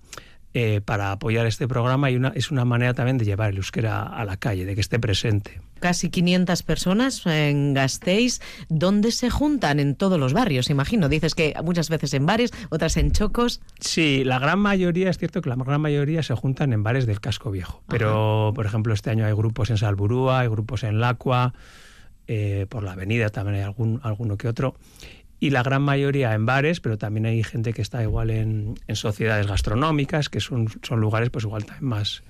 eh, para apoyar este programa y una, es una manera también de llevar el euskera a la calle, de que esté presente. Casi 500 personas en Gasteiz, ¿dónde se juntan? En todos los barrios, imagino. Dices que muchas veces en bares, otras en chocos. Sí, la gran mayoría, es cierto que la gran mayoría se juntan en bares del casco viejo. Pero, Ajá. por ejemplo, este año hay grupos en Salburúa, hay grupos en Lacua, eh, por la avenida también hay algún, alguno que otro y la gran mayoría en bares, pero también hay gente que está igual en, en sociedades gastronómicas, que son, son lugares pues igual también más,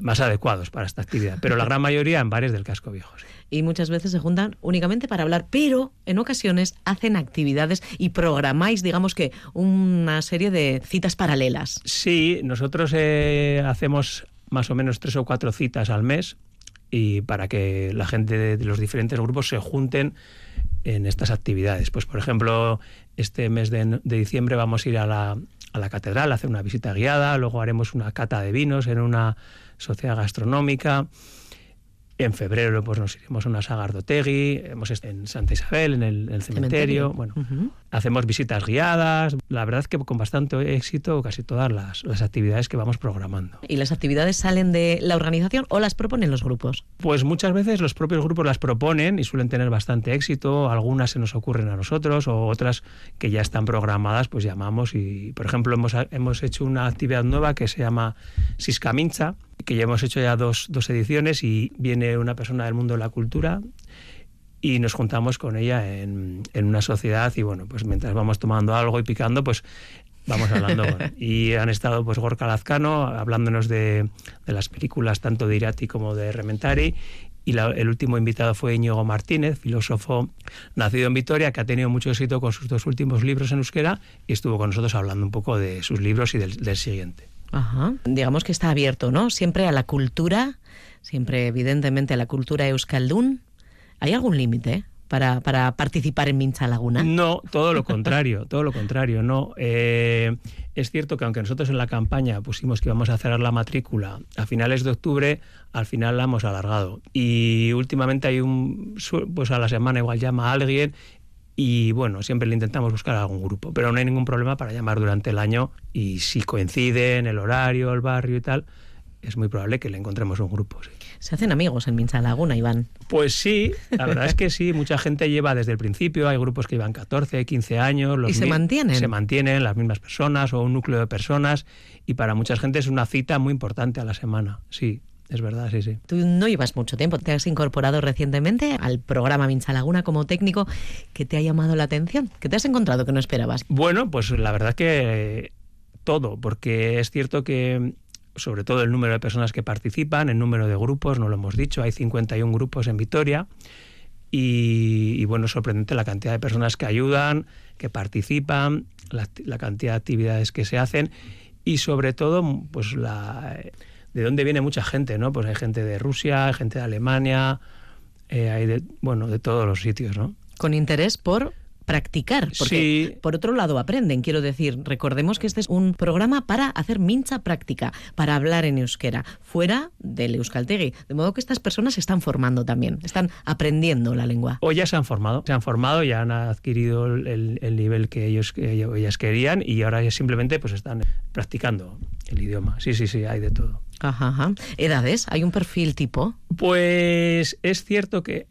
más adecuados para esta actividad. Pero la gran mayoría en bares del casco viejo. Sí. Y muchas veces se juntan únicamente para hablar, pero en ocasiones hacen actividades y programáis, digamos que, una serie de citas paralelas. Sí, nosotros eh, hacemos más o menos tres o cuatro citas al mes y para que la gente de, de los diferentes grupos se junten en estas actividades. Pues, por ejemplo, este mes de, de diciembre vamos a ir a la, a la, catedral a hacer una visita guiada, luego haremos una cata de vinos en una sociedad gastronómica. En febrero pues nos iremos a una Sagardotegui, hemos estado en Santa Isabel, en el, en el cementerio. cementerio. Bueno, uh -huh. Hacemos visitas guiadas. La verdad es que con bastante éxito casi todas las, las, actividades que vamos programando. ¿Y las actividades salen de la organización o las proponen los grupos? Pues muchas veces los propios grupos las proponen y suelen tener bastante éxito. Algunas se nos ocurren a nosotros o otras que ya están programadas, pues llamamos y, por ejemplo, hemos, hemos hecho una actividad nueva que se llama Siscamincha, que ya hemos hecho ya dos, dos ediciones y viene una persona del mundo de la cultura y nos juntamos con ella en, en, una sociedad y bueno, pues mientras vamos tomando algo y picando, pues vamos hablando. y han estado pues Gorka Lazcano hablándonos de, de, las películas tanto de Irati como de Rementari y la, el último invitado fue Íñigo Martínez, filósofo nacido en Vitoria, que ha tenido mucho éxito con sus dos últimos libros en euskera y estuvo con nosotros hablando un poco de sus libros y del, del siguiente. Ajá. Digamos que está abierto, ¿no? Siempre a la cultura, siempre evidentemente a la cultura euskaldún. ¿Hay algún límite para, participar en Mincha Laguna? No, todo lo contrario, todo lo contrario. No, eh, es cierto que aunque nosotros en la campaña pusimos que íbamos a cerrar la matrícula a finales de octubre, al final la hemos alargado. Y últimamente hay un, pues a la semana igual llama a alguien y bueno, siempre le intentamos buscar algún grupo, pero no hay ningún problema para llamar durante el año y si coinciden el horario, el barrio y tal, es muy probable que le encontremos un grupo. Se hacen amigos en Mincha Laguna, Iván. Pues sí, la verdad es que sí, mucha gente lleva desde el principio, hay grupos que llevan 14, 15 años. ¿Y se mantienen? Se mantienen las mismas personas o un núcleo de personas y para mucha gente es una cita muy importante a la semana, sí. Es verdad, sí, sí. Tú no llevas mucho tiempo, te has incorporado recientemente al programa Mincha Laguna como técnico. ¿Qué te ha llamado la atención? ¿Qué te has encontrado que no esperabas? Bueno, pues la verdad que todo, porque es cierto que sobre todo el número de personas que participan, el número de grupos, no lo hemos dicho, hay 51 grupos en Vitoria. Y, bueno, sorprendente la cantidad de personas que ayudan, que participan, la, la, cantidad de actividades que se hacen y sobre todo, pues la, de dónde viene mucha gente, ¿no? Pues hay gente de Rusia, hay gente de Alemania, eh, hay de, bueno, de todos los sitios, ¿no? Con interés por practicar, porque Sí. por otro lado aprenden, quiero decir, recordemos que este es un programa para hacer mincha práctica, para hablar en euskera, fuera del euskaltegui, de modo que estas personas se están formando también, están aprendiendo la lengua. O ya se han formado, se han formado, ya han adquirido el, el nivel que ellos que ellas querían y ahora simplemente pues están practicando el idioma. Sí, sí, sí, hay de todo. Ajá, ajá. Edades, hay un perfil tipo. Pues es cierto que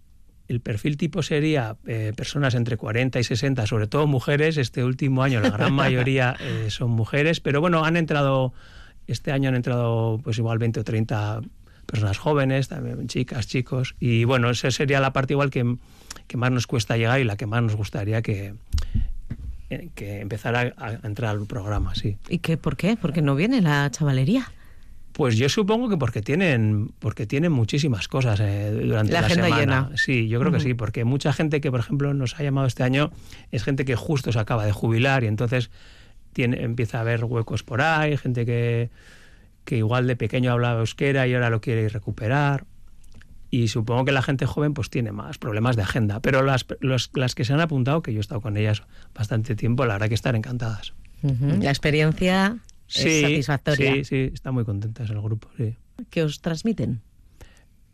el perfil tipo sería eh, personas entre 40 y 60, sobre todo mujeres. Este último año la gran mayoría eh, son mujeres, pero bueno, han entrado, este año han entrado pues igual 20 o 30 personas jóvenes, también chicas, chicos. Y bueno, esa sería la parte igual que, que más nos cuesta llegar y la que más nos gustaría que, eh, que empezara a, a entrar al programa, sí. ¿Y qué, por qué? Porque no viene la chavalería. Pues yo supongo que porque tienen, porque tienen muchísimas cosas eh, durante La la, agenda semana. llena. Sí, yo creo que sí, porque mucha gente que, por ejemplo, nos ha llamado este año es gente que justo se acaba de jubilar y entonces tiene, empieza a haber huecos por ahí, gente que, que igual de pequeño hablaba euskera y ahora lo quiere recuperar. Y supongo que la gente joven pues tiene más problemas de agenda. Pero las, los- las que se han apuntado, que yo he estado con ellas bastante tiempo, la verdad que están encantadas. La experiencia es satisfactoria. sí, sí, están muy contentas el grupo, sí. que os transmiten.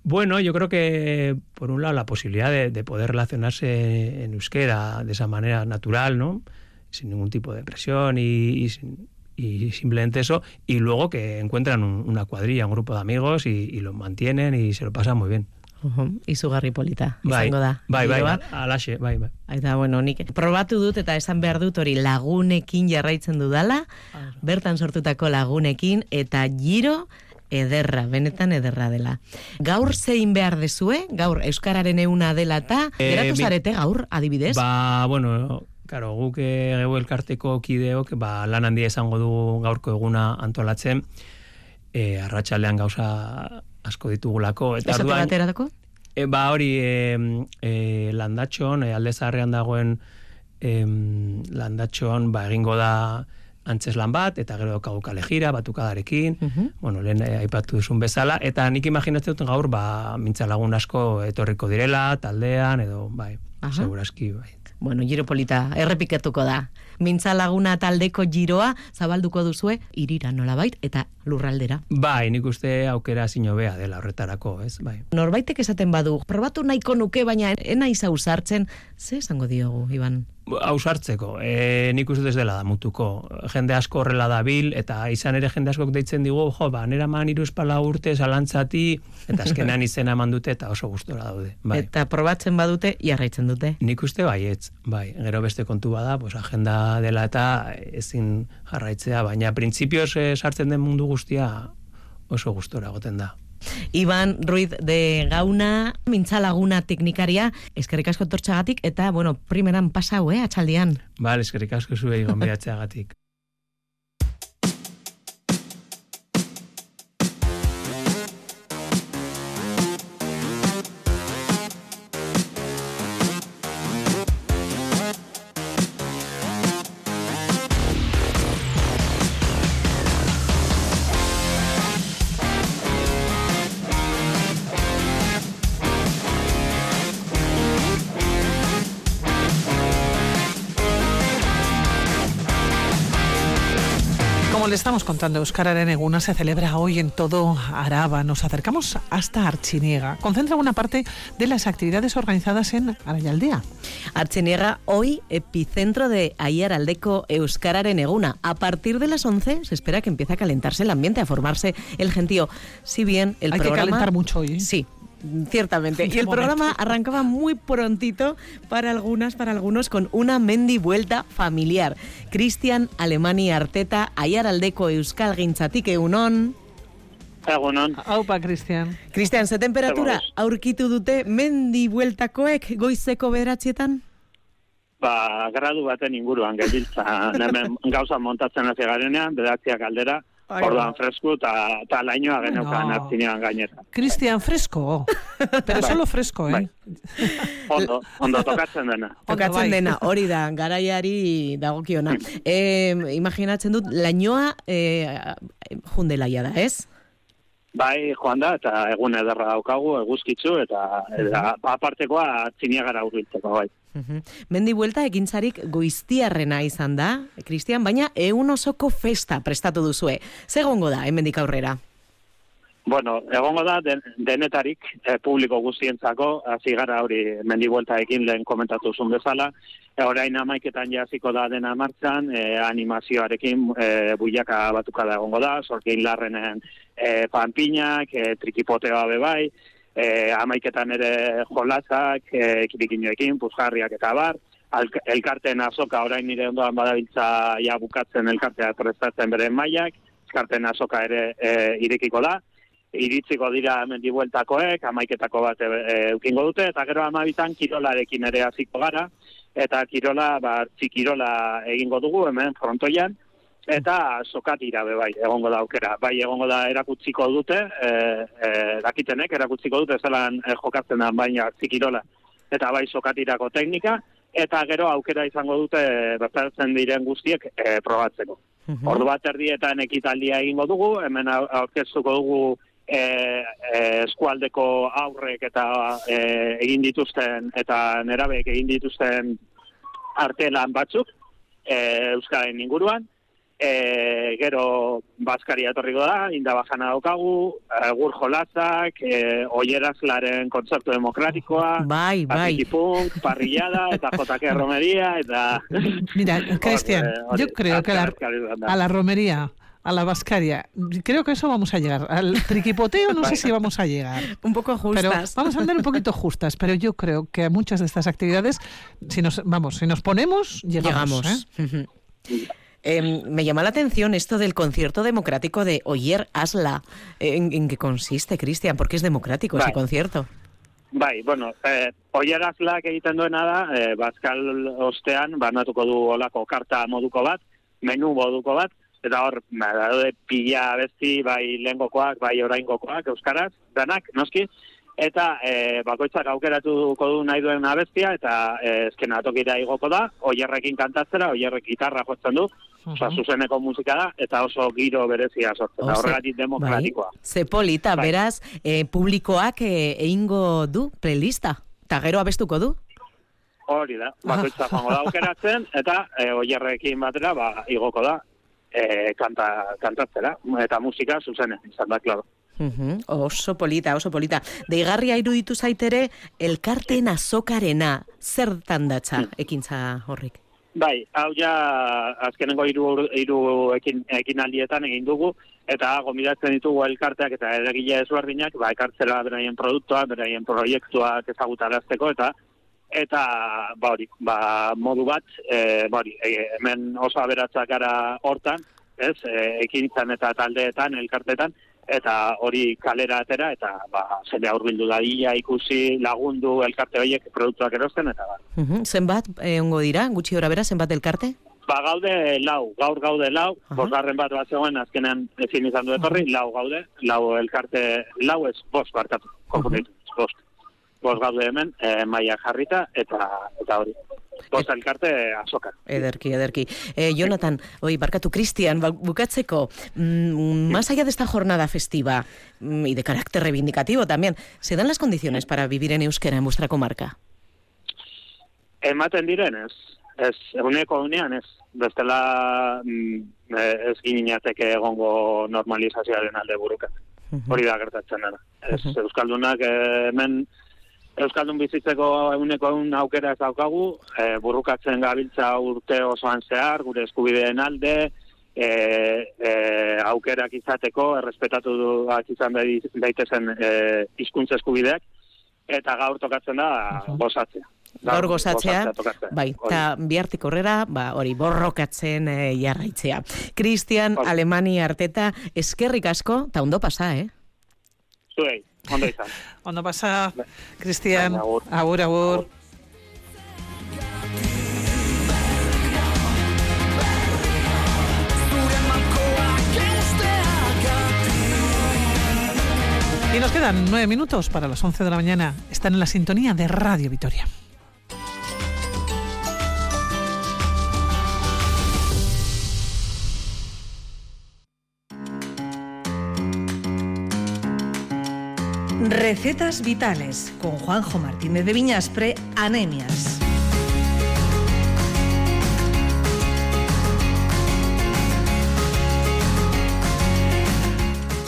Bueno, yo creo que por un lado la posibilidad de, de poder relacionarse en euskera de esa manera natural, ¿no? Sin ningún tipo de presión y, y sin- y simplemente eso. Y luego que encuentran un- una cuadrilla, un grupo de amigos y, y lo mantienen y se lo pasan muy bien. Ujú. Izugarri polita, Bai, izango da. bai, bai, Giroa. alaxe, bai, bai. Eta, bueno, nik probatu dut eta esan behar dut hori lagunekin jarraitzen dudala, bertan sortutako lagunekin, eta giro ederra, benetan ederra dela. Gaur zein behar dezue, gaur Euskararen euna dela eta, Eh, geratu zarete gaur, adibidez? Ba, bueno, Karo, guk eh, geu elkarteko kideok, ba, lan handia izango du gaurko eguna antolatzen, e, arratsaldean gauza asko ditugulako. Eta Esate orduan, baterako? E, ba hori e, e, landatxon, e, alde zaharrean dagoen e, landatxon ba, egingo da antzeslan bat, eta gero daukagu kalejira, batukadarekin, Mhm. bueno, lehen eh, aipatu duzun bezala, eta nik imaginatzen dut gaur, ba, mintza lagun asko etorriko direla, taldean, edo, bai, Aha. seguraski, bai. Bueno, giro polita, errepikatuko da. Mintza laguna taldeko giroa zabalduko duzue irira nolabait eta lurraldera. Bai, nik uste aukera zinobea dela horretarako, ez, bai. Norbaitek esaten badu, probatu nahiko nuke, baina ena izau sartzen, ze esango diogu, Iban? Ausartzeko, e, nik uste ez dela damutuko. Jende asko horrela dabil, eta izan ere jende askok deitzen digu, jo, ba, nera man iru espala urte, zalantzati, eta azkenan izena eman dute, eta oso gustora daude. Bai. Eta probatzen badute, jarraitzen dute. Nik uste baietz, bai, gero beste kontu bada, pues, agenda dela eta ezin jarraitzea, baina printzipioz eh, sartzen den mundu guztia oso gustora goten da. Iban Ruiz de Gauna, mintza laguna teknikaria, eskerrik asko tortxagatik, eta, bueno, primeran pasau, eh, atxaldian. Bale, eskerrik asko zuei gonbidatzeagatik. Estamos contando, Euskararen Eguna se celebra hoy en todo Araba. Nos acercamos hasta Archiniega. Concentra una parte de las actividades organizadas en Arayaldea. Archiniega, hoy epicentro de Ayaraldeco Euskararen Eguna. A partir de las 11 se espera que empiece a calentarse el ambiente, a formarse el gentío. Si bien el Hay programa... que calentar mucho hoy. ¿eh? Sí, ciertamente. Y el Momento. programa arrancaba muy prontito para algunas, para algunos, con una mendi vuelta familiar. Cristian, Alemania, Arteta, Ayaraldeco Euskal Gintzatik Egunon. Egunon. Aupa, Cristian. Cristian, ze temperatura aurkitu dute mendi bueltakoek goizeko bederatzietan? Ba, gradu baten inguruan gebiltza. Hemen gauza montatzen hasi garenean, bedatziak aldera, orduan ba. fresku eta ta lainoa geneukan No. hartzinean gainera. Cristian, fresco. Pero Bai. solo fresco, ¿eh? Bai. Ondo, ondo tokatzen dena. Tokatzen bai. dena, hori da, garaiari dagokiona. Eh, imaginatzen dut, lainoa eh, jundelaia da, ez? Bai, joan da, eta egun ederra daukagu, eguzkitzu, eta, eta apartekoa hartziniagara urbiltzeko, bai. Mhm. Mendi buelta ekintzarik goiztiarrena izan da, Cristian, baina egun osoko festa prestatu duzue. Zegongo da, hemendik aurrera? Bueno, egongo da den, denetarik eh, publiko guztientzako, hasi gara hori mendibueltaekin lehen komentatu zuen bezala, e, orain amaiketan jasiko da dena martxan, eh, animazioarekin eh, buiaka batuka da egongo da, sorkin larrenen eh, panpinak, eh, trikipoteoa bebai, eh, amaiketan ere jolasak, eh, kirikinoekin, puzgarriak eta bar, elkarteen azoka orain nire ondoan badabiltza ja bukatzen elkartea prestatzen bere mailak, elkarteen azoka ere e, irekiko da, iritziko dira mendibueltakoek, amaiketako bat e, e, eukingo dute, eta gero amabitan kirolarekin ere hasiko gara, eta kirola, ba, txikirola egingo dugu hemen frontoian, eta sokatira be bai, egongo da aukera. Bai, egongo da erakutsiko dute, e, e, dakitenek, erakutsiko dute zelan e, jokatzen da baina txikirola, eta bai sokatirako teknika, eta gero aukera izango dute bertatzen diren guztiek e, probatzeko. Ordu bat erdietan ekitaldia egingo dugu, hemen au- aurkeztuko dugu e, e, eskualdeko aurrek eta e, egin dituzten eta nerabek egin dituzten artelan batzuk e, Euskaren inguruan. E, gero Baskaria etorriko da, indabajana daukagu, e, gur jolazak, e, oierazlaren kontzertu demokratikoa, Bai, bai. Patikipunk, parrillada, eta JK Romería, eta... Mira, Cristian, Hor, eh, yo creo que a la, a la romería, a la vascaria, creo que eso vamos a llegar. Al triquipoteo no sé si vamos a llegar. Un poco Pero justas. vamos a andar un poquito justas, pero yo creo que a muchas de estas actividades, si nos vamos, si nos ponemos, llegamos. Llegamos. ¿eh? Eh, me llama la atención esto del concierto democrático de Oyer Asla. ¿En, en qué consiste, Cristian? ¿Por qué es democrático ese concierto? Bai, bueno, eh, oierazlak egiten duena da, eh, Baskal ostean, banatuko du olako karta moduko bat, menu moduko bat, eta hor, ba, daude pila besti, bai lehengokoak, bai oraingokoak, euskaraz, danak, noski, eta eh, bakoitzak aukeratuko du nahi duen abestia, eta eh, ezken igoko da, oierrekin kantatzera, oierrek gitarra jotzen du, Osa, zuzeneko musika da, eta oso giro berezia sortzen da, Oze, horregatik demokratikoa. Bai. Ze polita, Bai. beraz, eh, publikoak eh, egingo du playlista. Ta gero abestuko du? Hori da, bakoitza joango da aukeratzen, eta e, oierrekin batera, ba, igoko da, e, kanta, kantatzera, eta musika zuzenen, izan da, klaro. Uhum, oso polita, oso polita. Deigarria iruditu zaitere, elkarteen azokarena, zertan datza ekintza horrik? Bai, hau ja azkenengo hiru hiru ekin, ekinaldietan egin dugu eta gomidatzen ditugu elkarteak eta eragile ezberdinak ba ekartzera beraien produktua, beraien proiektuak ezagutarazteko eta eta ba hori, ba modu bat, e, ba hori, e, hemen oso aberatzak gara hortan, ez? E, ekintzan eta taldeetan, elkarteetan eta hori kalera atera eta ba jende hurbildu dadila ikusi lagundu elkarte horiek produktuak erosten eta ba Uhum, zenbat, eh, ongo dira, gutxi gora bera, zenbat elkarte? Ba, gaude lau, gaur gaude lau, bosgarren bat bat zegoen, azkenean ezin izan du etorri, lau gaude, lau elkarte, lau ez, bost barkatu, konfunditu, bost. Bost gaude hemen, e, maia jarrita, eta eta hori. Bost elkarte azoka. Ederki, ederki. Eh, Jonathan, hoy barkatu Cristian, ba- bukatzeko, mm, más allá de esta jornada festiva mm, y de carácter reivindicativo también, ¿se dan las condiciones para vivir en euskera en vuestra comarca? Ematen direnez, Ez, eguneko unean ez. Bestela mm, eh, ez gininateke egongo normalizazioaren alde burukat. Hori da gertatzen dena. Ez, Euskaldunak eh, hemen Euskaldun bizitzeko eguneko egun aukera ez daukagu, eh, burrukatzen gabiltza urte osoan zehar, gure eskubideen alde, e, e, aukerak izateko, errespetatu duak izan dai- daitezen e, hizkuntza eskubideak, eta gaur tokatzen da gozatzea. Gaur gozatzea, bai, eta bihartik aurrera, ba, hori, borrokatzen eh, jarraitzea. Cristian, Alemania arteta, eskerrik asko, eta ondo pasa, eh? Zuei, ondo izan. Ondo pasa, Cristian. Agur, agur. Y nos quedan nueve minutos para las 11 de la mañana. Están en la sintonía de Radio Vitoria. Recetas vitales con Juanjo Martínez de Viñaspre, anemias.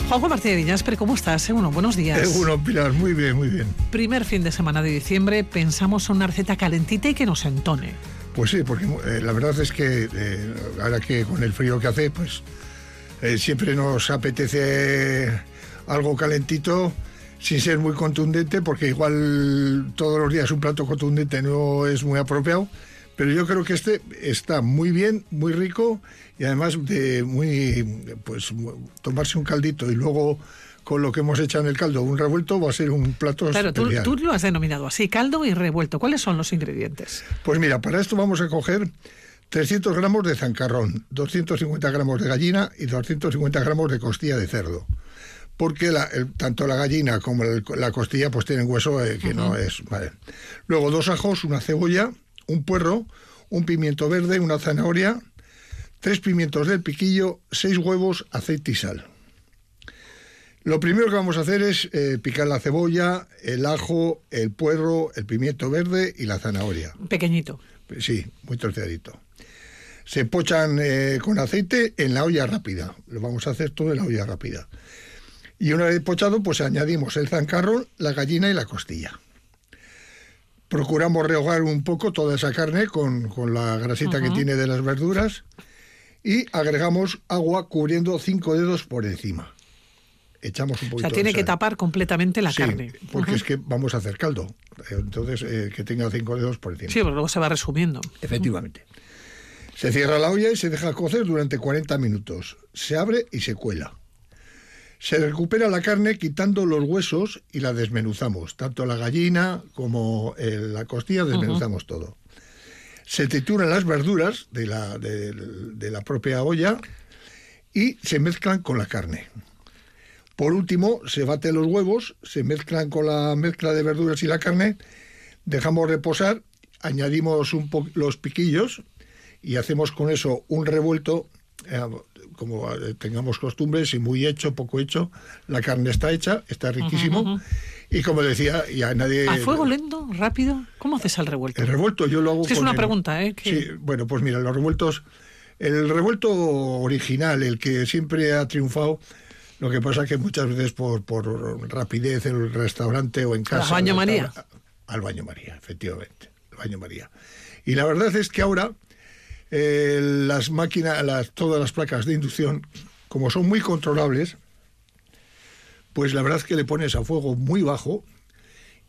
Juanjo Martínez de Viñaspre, ¿cómo estás? Eh, Bueno, buenos días. Eh, bueno, Pilar, muy bien, muy bien. Primer fin de semana de diciembre, pensamos en una receta calentita y que nos entone. Pues sí, porque eh, la verdad es que eh, ahora que con el frío que hace, pues eh, siempre nos apetece algo calentito sin ser muy contundente, porque igual todos los días un plato contundente no es muy apropiado. Pero yo creo que este está muy bien, muy rico y además de muy, pues tomarse un caldito y luego con lo que hemos hecho en el caldo un revuelto va a ser un plato Claro, tú, tú lo has denominado así, caldo y revuelto. ¿Cuáles son los ingredientes? Pues mira, para esto vamos a coger 300 gramos de zancarrón, 250 gramos de gallina y 250 gramos de costilla de cerdo. Porque la- el- tanto la gallina como el- la costilla pues tienen hueso eh, que no es... Vale. Luego dos ajos, una cebolla, un puerro, un pimiento verde, una zanahoria, tres pimientos del piquillo, seis huevos, aceite y sal. Lo primero que vamos a hacer es eh, picar la cebolla, el ajo, el puerro, el pimiento verde y la zanahoria. Pequeñito. Sí, muy troceadito. Se pochan eh, con aceite en la olla rápida. Lo vamos a hacer todo en la olla rápida. Y una vez pochado, pues añadimos el zancarrón, la gallina y la costilla. Procuramos rehogar un poco toda esa carne con, con la grasita que tiene de las verduras y agregamos agua cubriendo cinco dedos por encima. Echamos un O poquito sea, tiene de que sal. tapar completamente la Sí, carne. porque es que vamos a hacer caldo. Entonces, eh, que tenga cinco dedos por encima. Sí, porque luego se va resumiendo. Efectivamente. Se cierra la olla y se deja cocer durante 40 minutos. Se abre y se cuela. Se recupera la carne quitando los huesos y la desmenuzamos. Tanto la gallina como eh, la costilla desmenuzamos todo. Se trituran las verduras de la, de, de la propia olla y se mezclan con la carne. Por último, se baten los huevos, se mezclan con la mezcla de verduras y la carne, dejamos reposar, añadimos un po- los piquillos y hacemos con eso un revuelto, eh, como eh, tengamos costumbre, si muy hecho, poco hecho, la carne está hecha, está riquísimo. Y como decía, ya nadie... ¿A fuego lento, rápido? ¿Cómo haces el revuelto? El revuelto yo lo hago es con una el- pregunta, ¿eh? que- Sí, bueno, pues mira, los revueltos... El revuelto original, el que siempre ha triunfado, lo que pasa que muchas veces por, por rapidez en el restaurante o en casa... ¿Al baño al María? Al baño María, efectivamente. Baño María. Y la verdad es que ahora eh, las máquinas, las, todas las placas de inducción, como son muy controlables, pues la verdad es que le pones a fuego muy bajo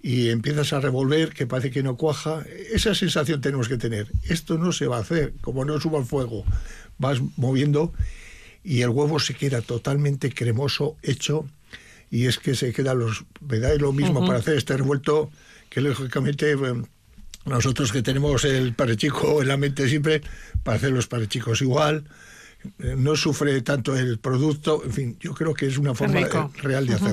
y empiezas a revolver, que parece que no cuaja. Esa sensación tenemos que tener. Esto no se va a hacer, como no suba el fuego, vas moviendo y el huevo se queda totalmente cremoso, hecho, y es que se queda los... Me da lo mismo para hacer este revuelto, que lógicamente... nosotros que tenemos el parechico en la mente siempre, para hacer los parechicos igual, eh, no sufre tanto el producto, en fin, yo creo que es una forma rico. eh, real de así.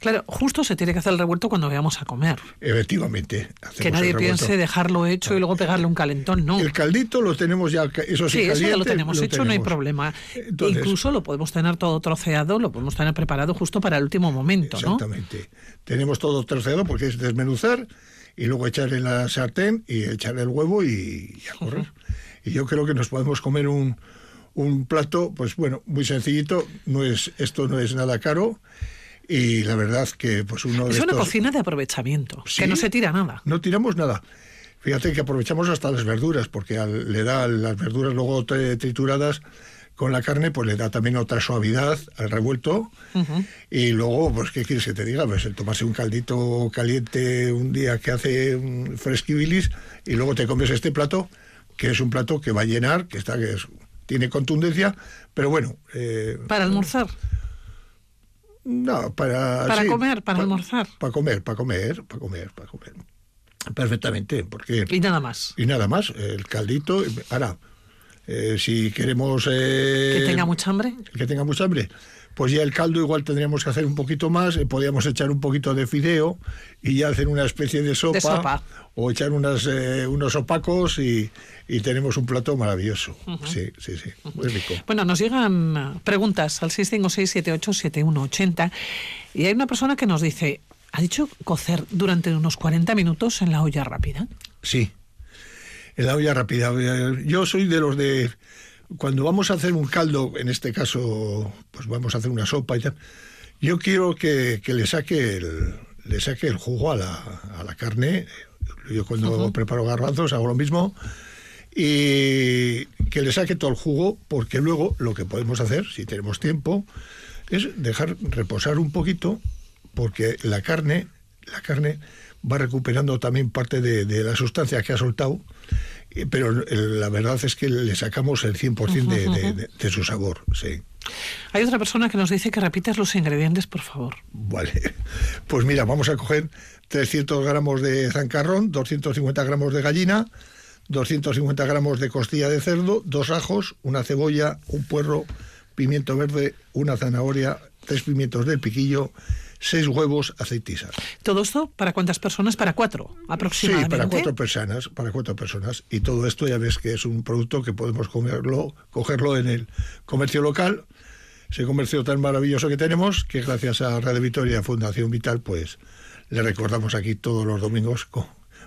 Claro, justo se tiene que hacer el revuelto cuando vayamos a comer. Efectivamente. que nadie piense dejarlo hecho y luego pegarle un calentón, no. El caldito lo tenemos ya, eso sí, Sí, eso ya lo tenemos lo hecho, no hay problema. Entonces- Incluso lo podemos tener todo troceado, lo podemos tener preparado justo para el último momento, ¿no? Exactamente. Tenemos todo troceado porque es desmenuzar y luego echar en la sartén y echar el huevo y, y a correr. Y yo creo que nos podemos comer un, un plato, pues bueno, muy sencillito, no es, esto no es nada caro. Y la verdad que pues uno de Es una cocina de aprovechamiento, Sí. que no se tira nada. no tiramos nada. Fíjate que aprovechamos hasta las verduras, porque al- le da las verduras luego tri- trituradas con la carne, pues le da también otra suavidad al revuelto. Y luego, pues, ¿qué quieres que te diga? Pues el tomarse un caldito caliente un día que hace un fresquibilis y luego te comes este plato, que es un plato que va a llenar, que está que es- tiene contundencia, pero bueno. eh, Para almorzar, no, para... para sí, comer, para pa- almorzar. Para comer, para comer, para comer, para comer. Perfectamente, porque... Y nada más. Y nada más, el caldito. Ahora, eh, si queremos... eh, Que tenga mucha hambre. que tenga mucha hambre, pues ya el caldo igual tendríamos que hacer un poquito más, eh, podríamos echar un poquito de fideo y ya hacer una especie de sopa, sopa. o echar unas, eh, unos opacos y, y tenemos un plato maravilloso. Sí, sí, sí, muy rico. Bueno, nos llegan preguntas al 656-787180 y hay una persona que nos dice, ¿ha dicho cocer durante unos 40 minutos en la olla rápida? Sí, en la olla rápida. Yo soy de los de... Cuando vamos a hacer un caldo, en este caso, pues vamos a hacer una sopa y tal, yo quiero que, que le saque el, le saque el jugo a la, a la carne. Yo cuando preparo garbanzos hago lo mismo. Y que le saque todo el jugo, porque luego lo que podemos hacer, si tenemos tiempo, es dejar reposar un poquito, porque la carne, la carne va recuperando también parte de, de la sustancia que ha soltado, eh, pero el- la verdad es que le sacamos el 100% de, de- de- de su sabor, sí. Hay otra persona que nos dice que repitas los ingredientes, por favor. Vale. Pues mira, vamos a coger 300 gramos de zancarrón, 250 gramos de gallina, 250 gramos de costilla de cerdo, dos ajos, una cebolla, un puerro, pimiento verde, una zanahoria, tres pimientos del piquillo, seis huevos, aceite y sal. ¿Todo esto para cuántas personas? Para cuatro, Sí, aproximadamente. para cuatro personas, para cuatro personas. Y todo esto ya ves que es un producto que podemos comerlo, cogerlo en el comercio local. Ese comercio tan maravilloso que tenemos, que gracias a Radio Vitoria Fundación Vital, pues le recordamos aquí todos los domingos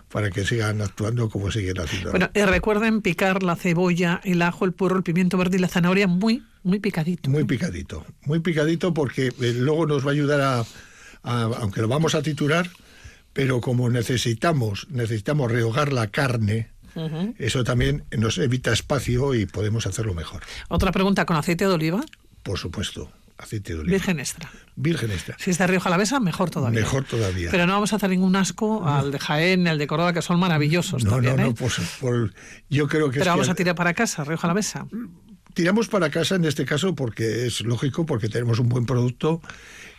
para que sigan actuando como siguen haciendo. Bueno, y recuerden picar la cebolla, el ajo, el puerro, el pimiento verde y la zanahoria muy, muy picadito. Muy picadito, muy picadito porque eh, luego nos va a ayudar a- aunque lo vamos a titular, pero como necesitamos, necesitamos rehogar la carne, eso también nos evita espacio y podemos hacerlo mejor. Otra pregunta, ¿con aceite de oliva? Por supuesto, aceite de oliva. Virgen extra. Virgen extra. Si es de Rioja Alavesa, mejor todavía. Mejor todavía. Pero no vamos a hacer ningún asco al de Jaén, al de Córdoba, que son maravillosos no, también, no, ¿eh? no, pues, por- yo creo que Pero vamos que a tirar para casa, Rioja Alavesa. tiramos para casa en este caso porque es lógico, porque tenemos un buen producto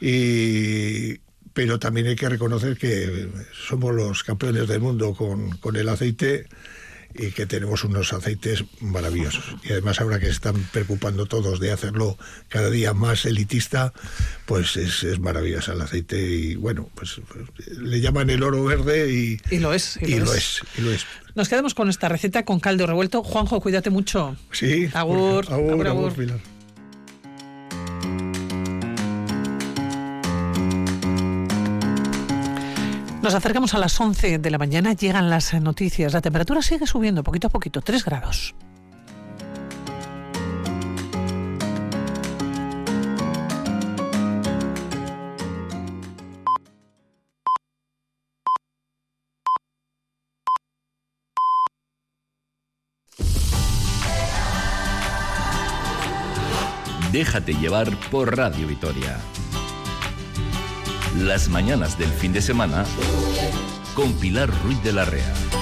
y pero también hay que reconocer que somos los campeones del mundo con, con el aceite y que tenemos unos aceites maravillosos. Y además ahora que se están preocupando todos de hacerlo cada día más elitista, pues es, es maravilloso el aceite y bueno, pues, pues, le llaman el oro verde y, Y lo es. y lo es, y lo es. Nos quedamos con esta receta con caldo revuelto. Juanjo, cuídate mucho. Sí. Agur, agur, agur, agur, agur. Pilar. Nos acercamos a las 11 de la mañana, llegan las noticias. La temperatura sigue subiendo poquito a poquito, 3 grados. Déjate llevar por Radio Vitoria. Las mañanas del fin de semana con Pilar Ruiz de la Rea.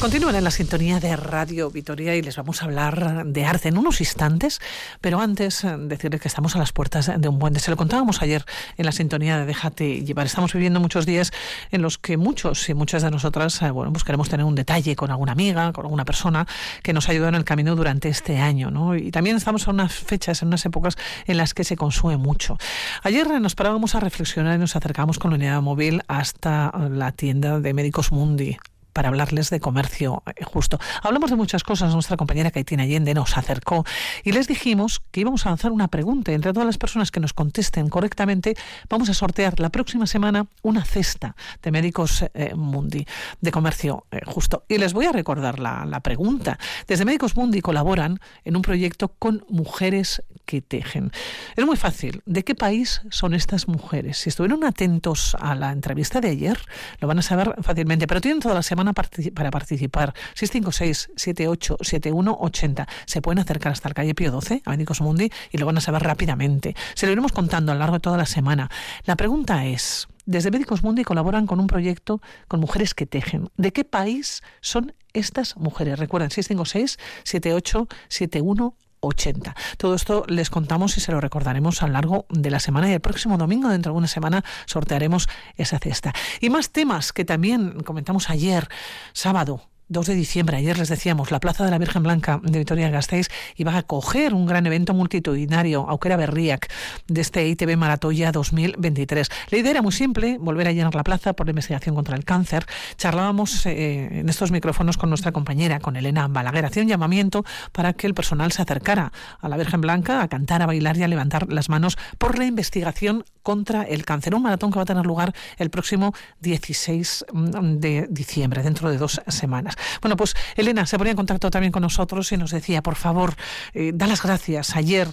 Continúan en la sintonía de Radio Vitoria y les vamos a hablar de arte en unos instantes, pero antes eh, decirles que estamos a las puertas de un buen Se lo contábamos ayer en la sintonía de Déjate llevar. Estamos viviendo muchos días en los que muchos y muchas de nosotras, eh, bueno, pues queremos tener un detalle con alguna amiga, con alguna persona que nos ayudó en el camino durante este año, ¿no? Y también estamos en unas fechas, en unas épocas en las que se consume mucho. Ayer eh, nos parábamos a reflexionar y nos acercamos con la unidad móvil hasta la tienda de Médicos Mundi para hablarles de comercio eh, justo. Hablamos de muchas cosas, nuestra compañera Caitina Allende nos acercó y les dijimos que íbamos a lanzar una pregunta. Entre todas las personas que nos contesten correctamente, vamos a sortear la próxima semana una cesta de Médicos eh, Mundi, de comercio eh, justo. Y les voy a recordar la, la pregunta. Desde Médicos Mundi colaboran en un proyecto con mujeres que tejen. Es muy fácil. ¿De qué país son estas mujeres? Si estuvieron atentos a la entrevista de ayer, lo van a saber fácilmente, pero tienen toda la semana para participar. 656 78 71 80. Se pueden acercar hasta el calle Pío 12, a Médicos Mundi, y lo van a saber rápidamente. Se lo iremos contando a lo largo de toda la semana. La pregunta es, desde Médicos Mundi colaboran con un proyecto con mujeres que tejen. ¿De qué país son estas mujeres? Recuerden, 656 78 71 80. Todo esto les contamos y se lo recordaremos a lo largo de la semana y el próximo domingo, dentro de una semana, sortearemos esa cesta. Y más temas que también comentamos ayer, sábado. 2 de diciembre, ayer les decíamos, la Plaza de la Virgen Blanca de Vitoria-Gasteiz iba a acoger un gran evento multitudinario, Aukera Berriak, de este ITV Maratoya 2023. La idea era muy simple, volver a llenar la plaza por la investigación contra el cáncer. Charlábamos eh, en estos micrófonos con nuestra compañera, con Elena Balaguer. Hacía un llamamiento para que el personal se acercara a la Virgen Blanca a cantar, a bailar y a levantar las manos por la investigación contra el cáncer. Un maratón que va a tener lugar el próximo 16 de diciembre, dentro de dos semanas. Bueno, pues Elena se ponía en contacto también con nosotros y nos decía, por favor, eh, da las gracias. Ayer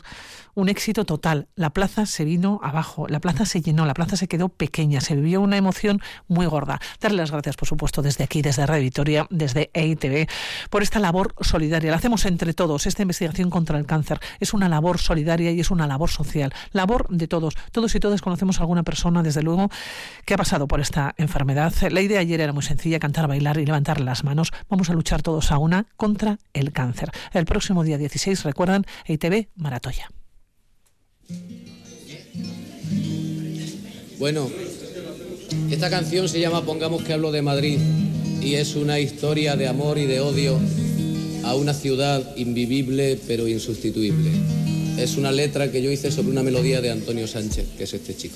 un éxito total. La plaza se vino abajo, la plaza se llenó, la plaza se quedó pequeña, se vivió una emoción muy gorda. Darle las gracias, por supuesto, desde aquí, desde Radio Vitoria, desde EITV, por esta labor solidaria. La hacemos entre todos. Esta investigación contra el cáncer es una labor solidaria y es una labor social. Labor de todos. Todos y todas conocemos a alguna persona, desde luego, que ha pasado por esta enfermedad. La idea ayer era muy sencilla, cantar, bailar y levantar las manos. Vamos a luchar todos a una contra el cáncer. El próximo día 16, recuerdan, EITV Maratoya. Bueno, esta canción se llama Pongamos que hablo de Madrid y es una historia de amor y de odio a una ciudad invivible pero insustituible. Es una letra que yo hice sobre una melodía de Antonio Sánchez, que es este chico.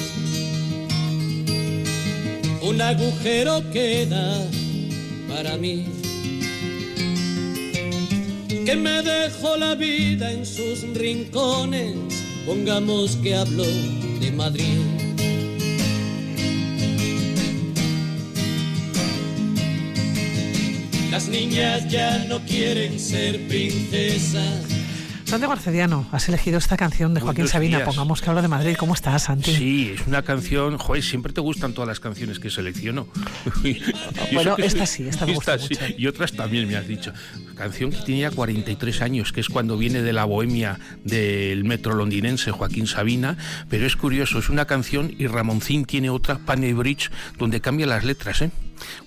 un agujero queda para mí. Que me dejó la vida en sus rincones, pongamos que hablo de Madrid. Las niñas ya no quieren ser princesas. Santiago Arcediano, has elegido esta canción de Joaquín Buenos Sabina, días. pongamos que hablo de Madrid. ¿Cómo estás, Santi? Sí, es una canción, joder, siempre te gustan todas las canciones que selecciono. Bueno, esta sí, esta me gusta sí, mucho. Y otras también me has dicho. Canción que tenía 43 años, que es cuando viene de la bohemia del metro londinense Joaquín Sabina, pero es curioso, es una canción y Ramoncín tiene otra, Pane Bridge, donde cambia las letras, ¿eh?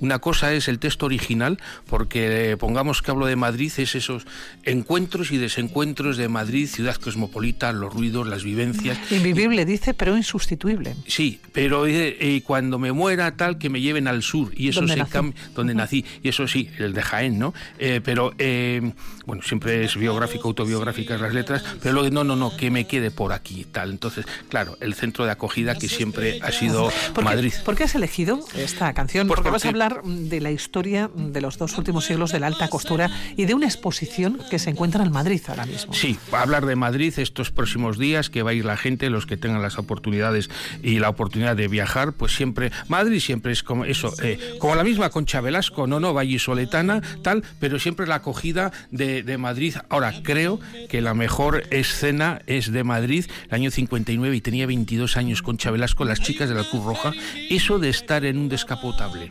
Una cosa es el texto original, porque eh, pongamos que hablo de Madrid, es esos encuentros y desencuentros de Madrid, ciudad cosmopolita, los ruidos, las vivencias. Invivible, dice, pero insustituible. Sí, pero eh, eh, cuando me muera tal que me lleven al sur y eso se nací. donde nací y eso sí, el de Jaén, ¿no? Eh, pero eh, bueno, siempre es biográfico, autobiográficas las letras, pero lo de no, no, no, que me quede por aquí tal. Entonces, claro, el centro de acogida que siempre ha sido ¿Por qué, Madrid. ¿Por qué has elegido esta canción? Porque porque- vas Vamos a hablar de la historia de los dos últimos siglos de la alta costura y de una exposición que se encuentra en Madrid ahora mismo. Sí, va a hablar de Madrid estos próximos días, que va a ir la gente, los que tengan las oportunidades y la oportunidad de viajar, pues siempre, Madrid siempre es como eso, eh, como la misma Concha Velasco, no, no, vallisoletana, tal, pero siempre la acogida de, de Madrid. Ahora, creo que la mejor escena es de Madrid, el año 59, y tenía 22 años Concha Velasco, las chicas de la Cruz Roja, eso de estar en un descapotable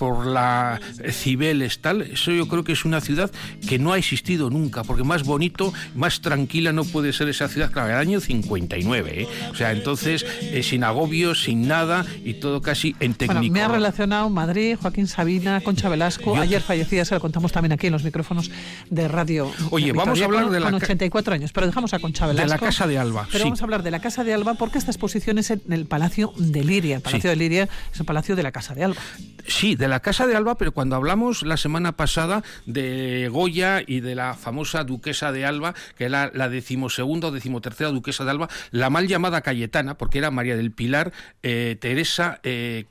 por la Cibeles, tal, eso yo creo que es una ciudad que no ha existido nunca, porque más bonito, más tranquila no puede ser esa ciudad, claro, el año 59, ¿eh? o sea, entonces eh, sin agobios, sin nada y todo casi en técnico. Bueno, me ha relacionado Madrid, Joaquín Sabina, Concha Velasco, ayer fallecida, se lo contamos también aquí en los micrófonos de radio. Oye, vamos a hablar con, de la con 84 años, pero dejamos a Concha Velasco. De la Casa de Alba, Pero sí. vamos a hablar de la Casa de Alba porque esta exposición es en el Palacio de Liria. El Palacio Sí. de Liria es el Palacio de la Casa de Alba. Sí, de la Casa de Alba, pero cuando hablamos la semana pasada de Goya y de la famosa duquesa de Alba, que era la decimosegunda o decimotercera duquesa de Alba, la mal llamada Cayetana, porque era María del Pilar, eh, Teresa. eh,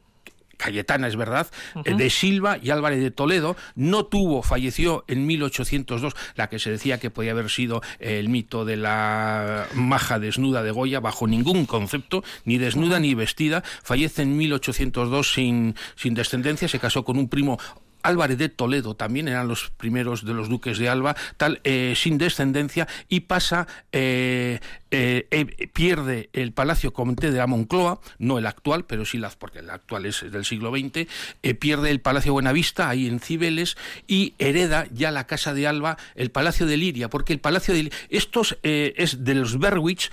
Cayetana, es verdad, eh, de Silva y Álvarez de Toledo, no tuvo, falleció en 1802, la que se decía que podía haber sido el mito de la maja desnuda de Goya, bajo ningún concepto, ni desnuda ni vestida, fallece en 1802 sin, sin descendencia, se casó con un primo Álvarez de Toledo también eran los primeros de los duques de Alba, tal eh, sin descendencia y pasa eh, eh, eh, pierde el palacio Comte de la Moncloa, no el actual, pero sí la, porque el actual es del siglo XX, eh, pierde el palacio Buenavista ahí en Cibeles y hereda ya la casa de Alba, el palacio de Liria, porque el palacio de Liria, estos eh, es de los Berwich,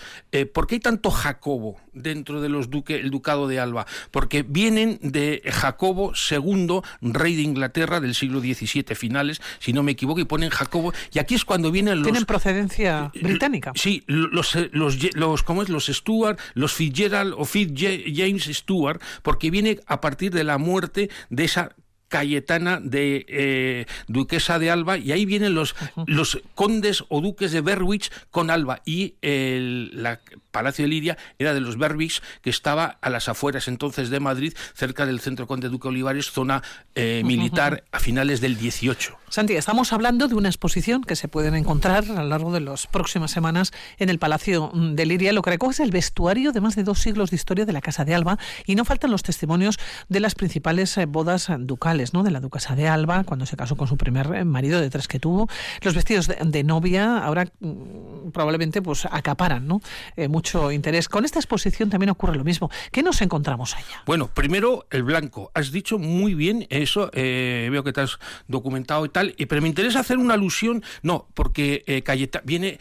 ¿por qué hay tanto Jacobo dentro de los duque, el ducado de Alba? Porque vienen de Jacobo II, rey de Inglaterra del siglo XVII finales, si no me equivoco, y ponen Jacobo, y aquí es cuando vienen los... Tienen procedencia británica. Sí, los, eh, los, los, ¿cómo es? Los Stuart, los Fitzgerald o Fitzjames Stuart, porque viene a partir de la muerte de esa Cayetana de eh, duquesa de Alba y ahí vienen los, los condes o duques de Berwick con Alba y el la Palacio de Liria era de los Berwick que estaba a las afueras entonces de Madrid cerca del centro Conde Duque Olivares zona eh, militar a finales del 18 Santi, estamos hablando de una exposición que se pueden encontrar a lo largo de las próximas semanas en el Palacio de Liria. Lo que recoge es el vestuario de más de dos siglos de historia de la Casa de Alba y no faltan los testimonios de las principales eh, bodas ducales, ¿no? De la duquesa de Alba, cuando se casó con su primer eh, marido de tres que tuvo. Los vestidos de, de novia ahora mm, probablemente pues acaparan, ¿no? Eh, mucho interés. Con esta exposición también ocurre lo mismo. ¿Qué nos encontramos allá? Bueno, primero el blanco. Has dicho muy bien eso, eh, veo que te has documentado y tal, y, pero me interesa hacer una alusión, no, porque eh, Cayeta, viene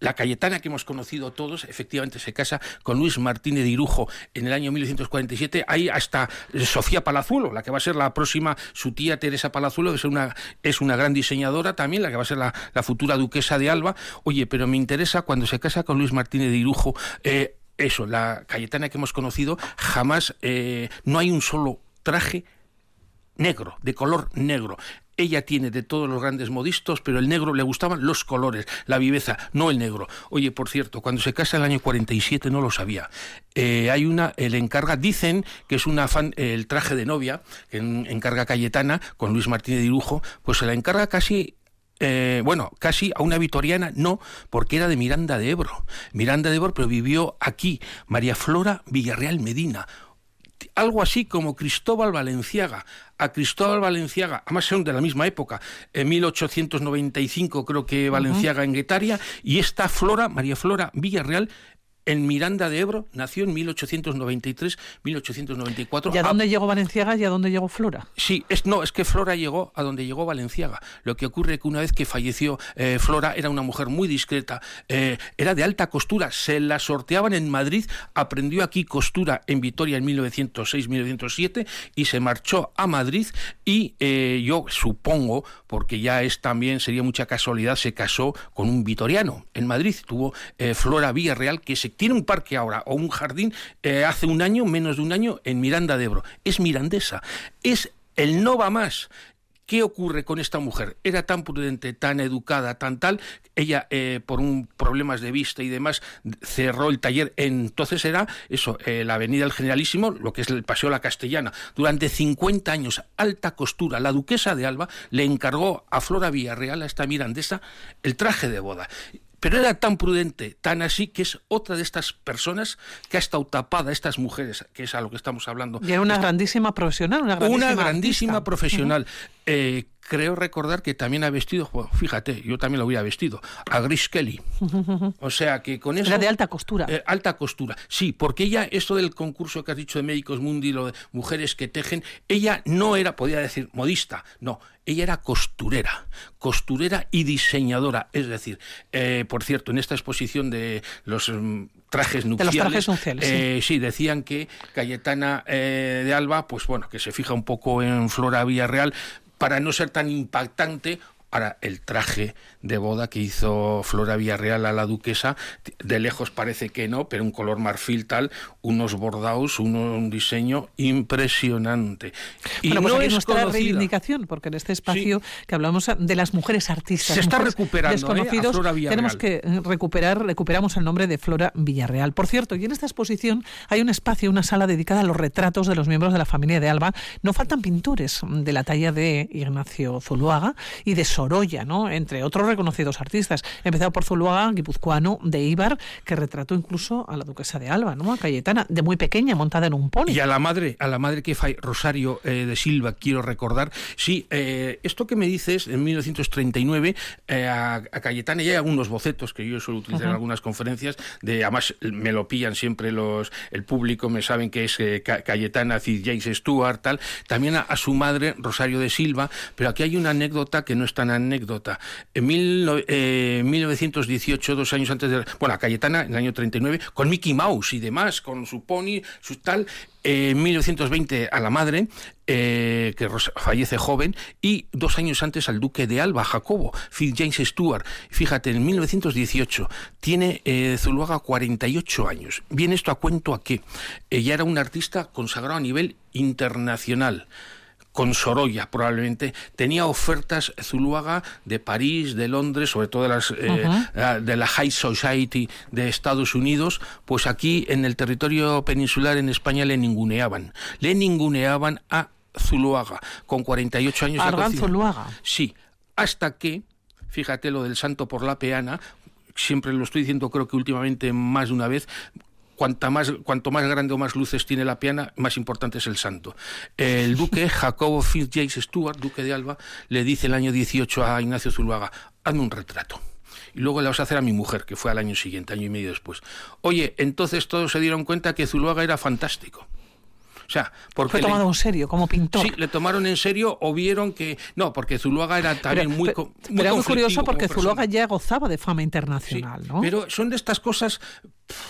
la Cayetana que hemos conocido todos, efectivamente se casa con Luis Martínez de Irujo en el año 1947. Hay hasta Sofía Palazuelo, la que va a ser la próxima, su tía Teresa Palazuelo, es una, es una gran diseñadora también, la que va a ser la, la futura duquesa de Alba. Oye, pero me interesa cuando se casa con Luis Martínez de Irujo, eh, eso, la Cayetana que hemos conocido, jamás, eh, no hay un solo traje negro, de color negro. Ella tiene de todos los grandes modistos, pero el negro le gustaban los colores, la viveza, no el negro. Oye, por cierto, cuando se casa el año 47 no lo sabía. Eh, hay una, el encarga, dicen que es una fan, el traje de novia, que en- encarga Cayetana, con Luis Martínez de Irujo, pues se la encarga casi eh, bueno, casi a una vitoriana, no, porque era de Miranda de Ebro. Miranda de Ebro, pero vivió aquí, María Flora Villarreal Medina. Algo así como Cristóbal Valenciaga. A Cristóbal Valenciaga, además son de la misma época, en 1895 creo que Valenciaga en Guetaria, y esta Flora, María Flora Villarreal, en Miranda de Ebro, nació en 1893-1894. ¿Y a dónde llegó Valenciaga y a dónde llegó Flora? Sí, es, no, es que Flora llegó a donde llegó Valenciaga. Lo que ocurre es que una vez que falleció eh, Flora era una mujer muy discreta, eh, era de alta costura, se la sorteaban en Madrid, aprendió aquí costura en Vitoria en 1906-1907 y se marchó a Madrid y eh, yo supongo, porque ya es también, sería mucha casualidad, se casó con un vitoriano en Madrid. Tuvo Flora Villarreal, que se tiene un parque ahora o un jardín eh, hace un año, menos de un año, en Miranda de Ebro. Es mirandesa. Es el no va más ¿Qué ocurre con esta mujer? Era tan prudente, tan educada, tan tal. Ella, eh, por un problemas de vista y demás, cerró el taller. Entonces era eso, eh, la Avenida del Generalísimo, lo que es el Paseo La Castellana. Durante 50 años, alta costura. La duquesa de Alba le encargó a Flora Villarreal, a esta mirandesa, el traje de boda. Pero era tan prudente, tan así, que es otra de estas personas que ha estado tapada, estas mujeres, que es a lo que estamos hablando. Y era una Esta- grandísima profesional, una grandísima, una grandísima profesional. Eh, creo recordar que también ha vestido, bueno, fíjate, yo también lo hubiera vestido, a Grace Kelly. O sea que con eso... Era de alta costura. Eh, alta costura, sí, porque ella, esto del concurso que has dicho de Médicos Mundi, lo de mujeres que tejen, ella no era, podía decir, modista, no, ella era costurera, costurera y diseñadora. Es decir, eh, por cierto, en esta exposición de los mm, trajes los nupciales, trajes nupciales, sí. eh, sí, decían que Cayetana eh, de Alba, pues bueno, que se fija un poco en Flora Villarreal para no ser tan impactante. Ahora, el traje de boda que hizo Flora Villarreal a la duquesa, de lejos parece que no, pero un color marfil tal, unos bordados, uno- un diseño impresionante. Y bueno, pues no es nuestra conocida. reivindicación, porque en este espacio que hablamos de las mujeres artistas, Se está recuperando, ¿eh? a desconocidos, Flora Villarreal. tenemos que eh, recuperar, recuperamos el nombre de Flora Villarreal. Por cierto, y en esta exposición hay un espacio, una sala dedicada a los retratos de los miembros de la familia de Alba. No faltan pintores de la talla de Ignacio Zuluaga y de Sorolla, ¿no? entre otros reconocidos artistas. Empezado por Zuluaga, guipuzcoano de Ibar, que retrató incluso a la duquesa de Alba, ¿no? a Cayetana, de muy pequeña, montada en un pony. Y a la madre, a la madre que fue Rosario eh, de Silva, quiero recordar. Sí, eh, esto que me dices, en 1939, eh, a, a Cayetana ya hay algunos bocetos que yo suelo utilizar en algunas conferencias, de además me lo pillan siempre los el público, me saben que es eh, Ca- Cayetana, Cid James Stewart, tal. También a, a su madre, Rosario de Silva, pero aquí hay una anécdota que no es tan anécdota. En mil eh, 1918, dos años antes de... Bueno, a Cayetana, en el año 39, con Mickey Mouse y demás, con su pony, su tal... eh, En 1920 a la madre, eh, que fallece joven, y dos años antes al duque de Alba, Jacobo, Fitzjames Stuart. Fíjate, en 1918 tiene eh, Zuluaga 48 años. Viene esto a cuento a que ella era un artista consagrado a nivel internacional con Sorolla probablemente, tenía ofertas Zuluaga de París, de Londres, sobre todo de, las, eh, ah, de la High Society de Estados Unidos, pues aquí en el territorio peninsular en España le ninguneaban. Le ninguneaban a Zuluaga, con 48 años. ya Argan. Zuluaga. Sí, hasta que, fíjate lo del santo por la peana, siempre lo estoy diciendo creo que últimamente más de una vez, Cuanta más, cuanto más grande o más luces tiene la piana, más importante es el santo. El duque Jacobo Fitzjames Stuart, duque de Alba, le dice el año 18 a Ignacio Zuluaga, hazme un retrato. Y luego le vas a hacer a mi mujer, que fue al año siguiente, año y medio después. Oye, entonces todos se dieron cuenta que Zuluaga era fantástico. O sea, porque Fue le- tomado en serio como pintor. Sí, le tomaron en serio o vieron que... No, porque Zuluaga era también Pero- muy, pero- muy muy curioso porque. Zuluaga ya gozaba de fama internacional, ¿no? Pero son de estas cosas,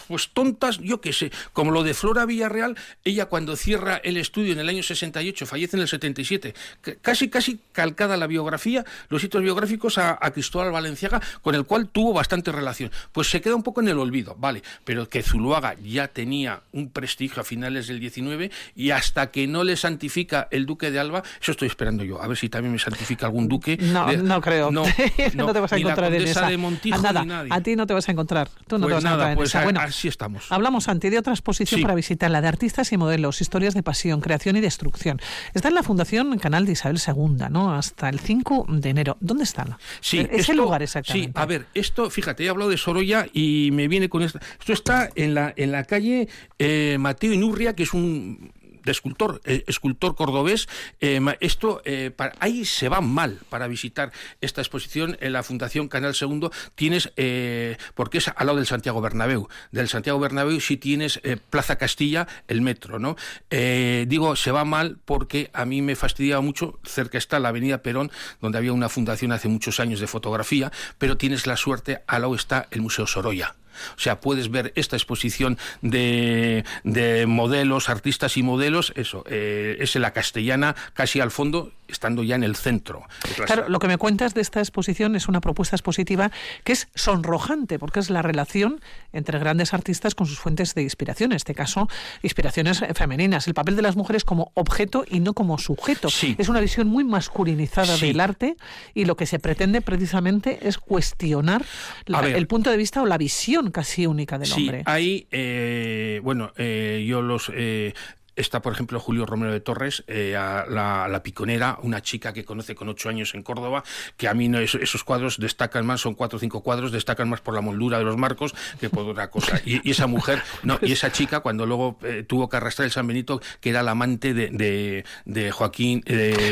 pues tontas, yo qué sé, como lo de Flora Villarreal, ella cuando cierra el estudio en el año 68, fallece en el 77, c- casi, casi calcada la biografía, los hitos biográficos a, a Cristóbal Valenciaga, con el cual tuvo bastante relación. Pues se queda un poco en el olvido, vale, pero que Zuluaga ya tenía un prestigio a finales del 19 y hasta que no le santifica el duque de Alba, eso estoy esperando yo, a ver si también me santifica algún duque. No, de- no creo. No, No, te vas a ni la encontrar en esa. de Montijo a nada, ni nadie. a ti no te vas a encontrar. Tú no Pues te vas a encontrar pues esa. Bueno, así estamos. hablamos antes de otra exposición Sí. para visitar, la de artistas y modelos, historias de pasión, creación y destrucción. Está en la Fundación Canal de Isabel II, ¿no? Hasta el 5 de enero. ¿Dónde está? Sí, Ese esto- lugar exactamente. Sí, a ver, esto, fíjate, he hablado de Sorolla y me viene con esto. Esto está en la, en la calle eh, Mateo Inurria, que es un de escultor, eh, escultor cordobés. Eh, esto, eh, para- ahí se va mal para visitar esta exposición en la Fundación Canal Segundo. Tienes, eh, porque es al lado del Santiago Bernabéu. Del Santiago Bernabéu sí tienes Plaza Castilla, el metro, ¿no? Digo, se va mal porque a mí me fastidiaba mucho. Cerca está la Avenida Perón, donde había una fundación hace muchos años de fotografía, pero tienes la suerte, al lado está el Museo Sorolla. O sea, puedes ver esta exposición de, de modelos, artistas y modelos, eso, eh, es en la castellana, casi al fondo, estando ya en el centro. Claro, lo que me cuentas de esta exposición es una propuesta expositiva que es sonrojante, porque es la relación entre grandes artistas con sus fuentes de inspiración, en este caso, inspiraciones femeninas. El papel de las mujeres como objeto y no como sujeto. Es una visión muy masculinizada del arte y lo que se pretende precisamente es cuestionar el punto de vista o la visión casi única del hombre. Hay, eh, bueno, eh, yo los eh, Está, por ejemplo, Julio Romero de Torres, eh, la, piconera, una chica que conoce con ocho años en Córdoba, que a mí no, esos cuadros destacan más, son cuatro o cinco cuadros, destacan más por la moldura de los marcos que por otra cosa. Y, esa mujer, no, y esa chica, cuando luego eh, tuvo que arrastrar el San Benito, que era la amante de, de, Joaquín.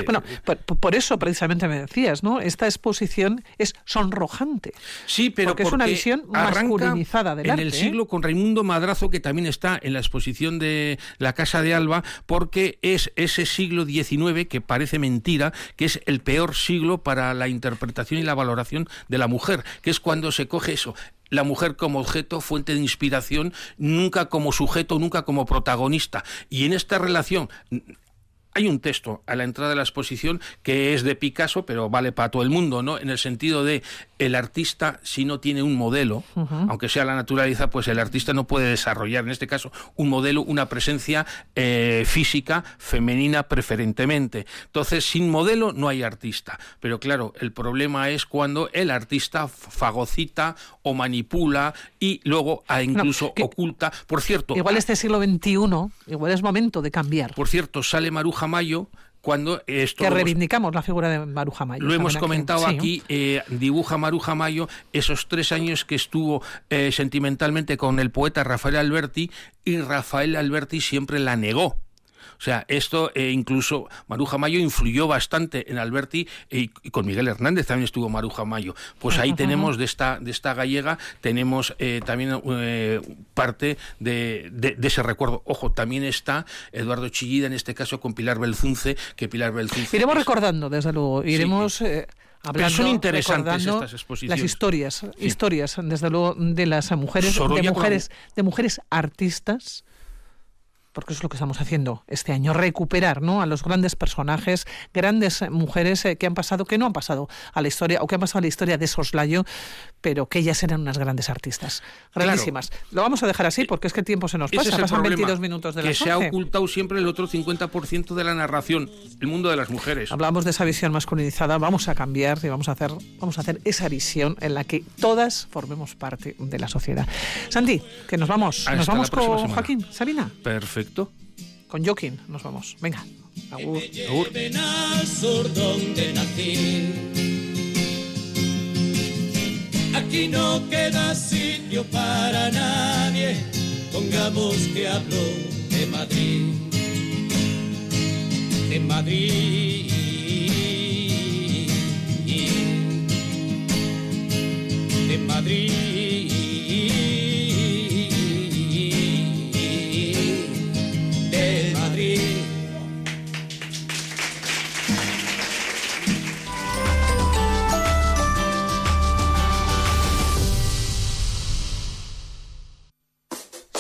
bueno, por, eso precisamente me decías, ¿no? Esta exposición es sonrojante. Sí, pero porque, es una visión masculinizada del en el ¿eh? siglo con Raimundo Madrazo, que también está en la exposición de la Casa de Porque es ese siglo XIX que parece mentira, que es el peor siglo para la interpretación y la valoración de la mujer, que es cuando se coge eso, la mujer como objeto, fuente de inspiración, nunca como sujeto, nunca como protagonista. Y en esta relación hay un texto a la entrada de la exposición que es de Picasso, pero vale para todo el mundo, ¿no? En el sentido de el artista, si no tiene un modelo, aunque sea la naturaleza, pues el artista no puede desarrollar, en este caso, un modelo, una presencia eh, física femenina preferentemente. Entonces, sin modelo no hay artista. Pero claro, el problema es cuando el artista fagocita o manipula y luego incluso oculta. Por cierto. Igual este siglo XXI, igual es momento de cambiar. Por cierto, sale Maruja Mayo cuando esto que reivindicamos la figura de Maruja Mayo. Lo hemos comentado aquí, eh, dibuja Maruja Mayo esos tres años que estuvo eh, sentimentalmente con el poeta Rafael Alberti y Rafael Alberti siempre la negó. O sea, esto eh, incluso Maruja Mayo influyó bastante en Alberti y, con Miguel Hernández también estuvo Maruja Mayo. Pues ahí tenemos de esta, de esta gallega, tenemos eh, también eh, parte de, de, ese recuerdo. Ojo, también está Eduardo Chillida, en este caso con Pilar Belzunce, que Pilar Belzunce... Iremos recordando, desde luego, iremos... Hablando, son interesantes estas exposiciones. Las historias, historias, desde luego, de las mujeres, de mujeres, de mujeres artistas porque es lo que estamos haciendo este año, recuperar ¿no? a los grandes personajes, grandes mujeres eh, que han pasado, que no han pasado a la historia, o que han pasado a la historia de Soslayo, pero que ellas eran unas grandes artistas, grandísimas. Lo vamos a dejar así porque es que el tiempo se nos pasa, pasan 22 minutos de que las se ha ocultado siempre el otro 50% de la narración, el mundo de las mujeres. Hablamos de esa visión masculinizada, vamos a cambiar y vamos a hacer, vamos a hacer esa visión en la que todas formemos parte de la sociedad. Santi, que nos vamos, nos vamos con Joaquín, Sabina. Perfecto. Con Joaquín nos vamos. Venga. Agur. Agur. donde nací. Aquí no queda sitio para nadie. Pongamos que hablo de Madrid. De Madrid. De Madrid.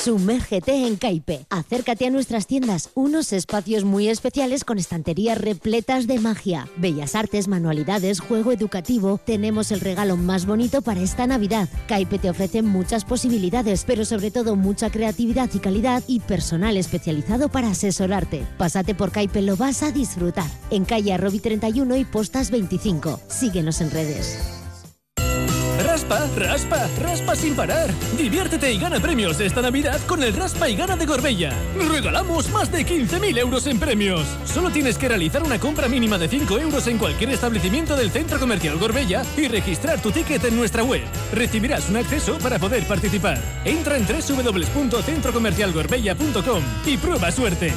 Sumérgete en Caipe. Acércate a nuestras tiendas, unos espacios muy especiales con estanterías repletas de magia, bellas artes, manualidades, juego educativo. Tenemos el regalo más bonito para esta Navidad. Caipe te ofrece muchas posibilidades, pero sobre todo mucha creatividad y calidad y personal especializado para asesorarte. Pásate por Caipe, lo vas a disfrutar. En calle Arrobi 31 y Postas 25. Síguenos en redes. Raspa, raspa, raspa sin parar. Diviértete y gana premios esta Navidad con el Raspa y Gana de Gorbella. Regalamos más de 15.000 euros en premios. Solo tienes que realizar una compra mínima de 5 euros en cualquier establecimiento del Centro Comercial Gorbella y registrar tu ticket en nuestra web. Recibirás un acceso para poder participar. Entra en www.centrocomercialgorbella.com y prueba suerte.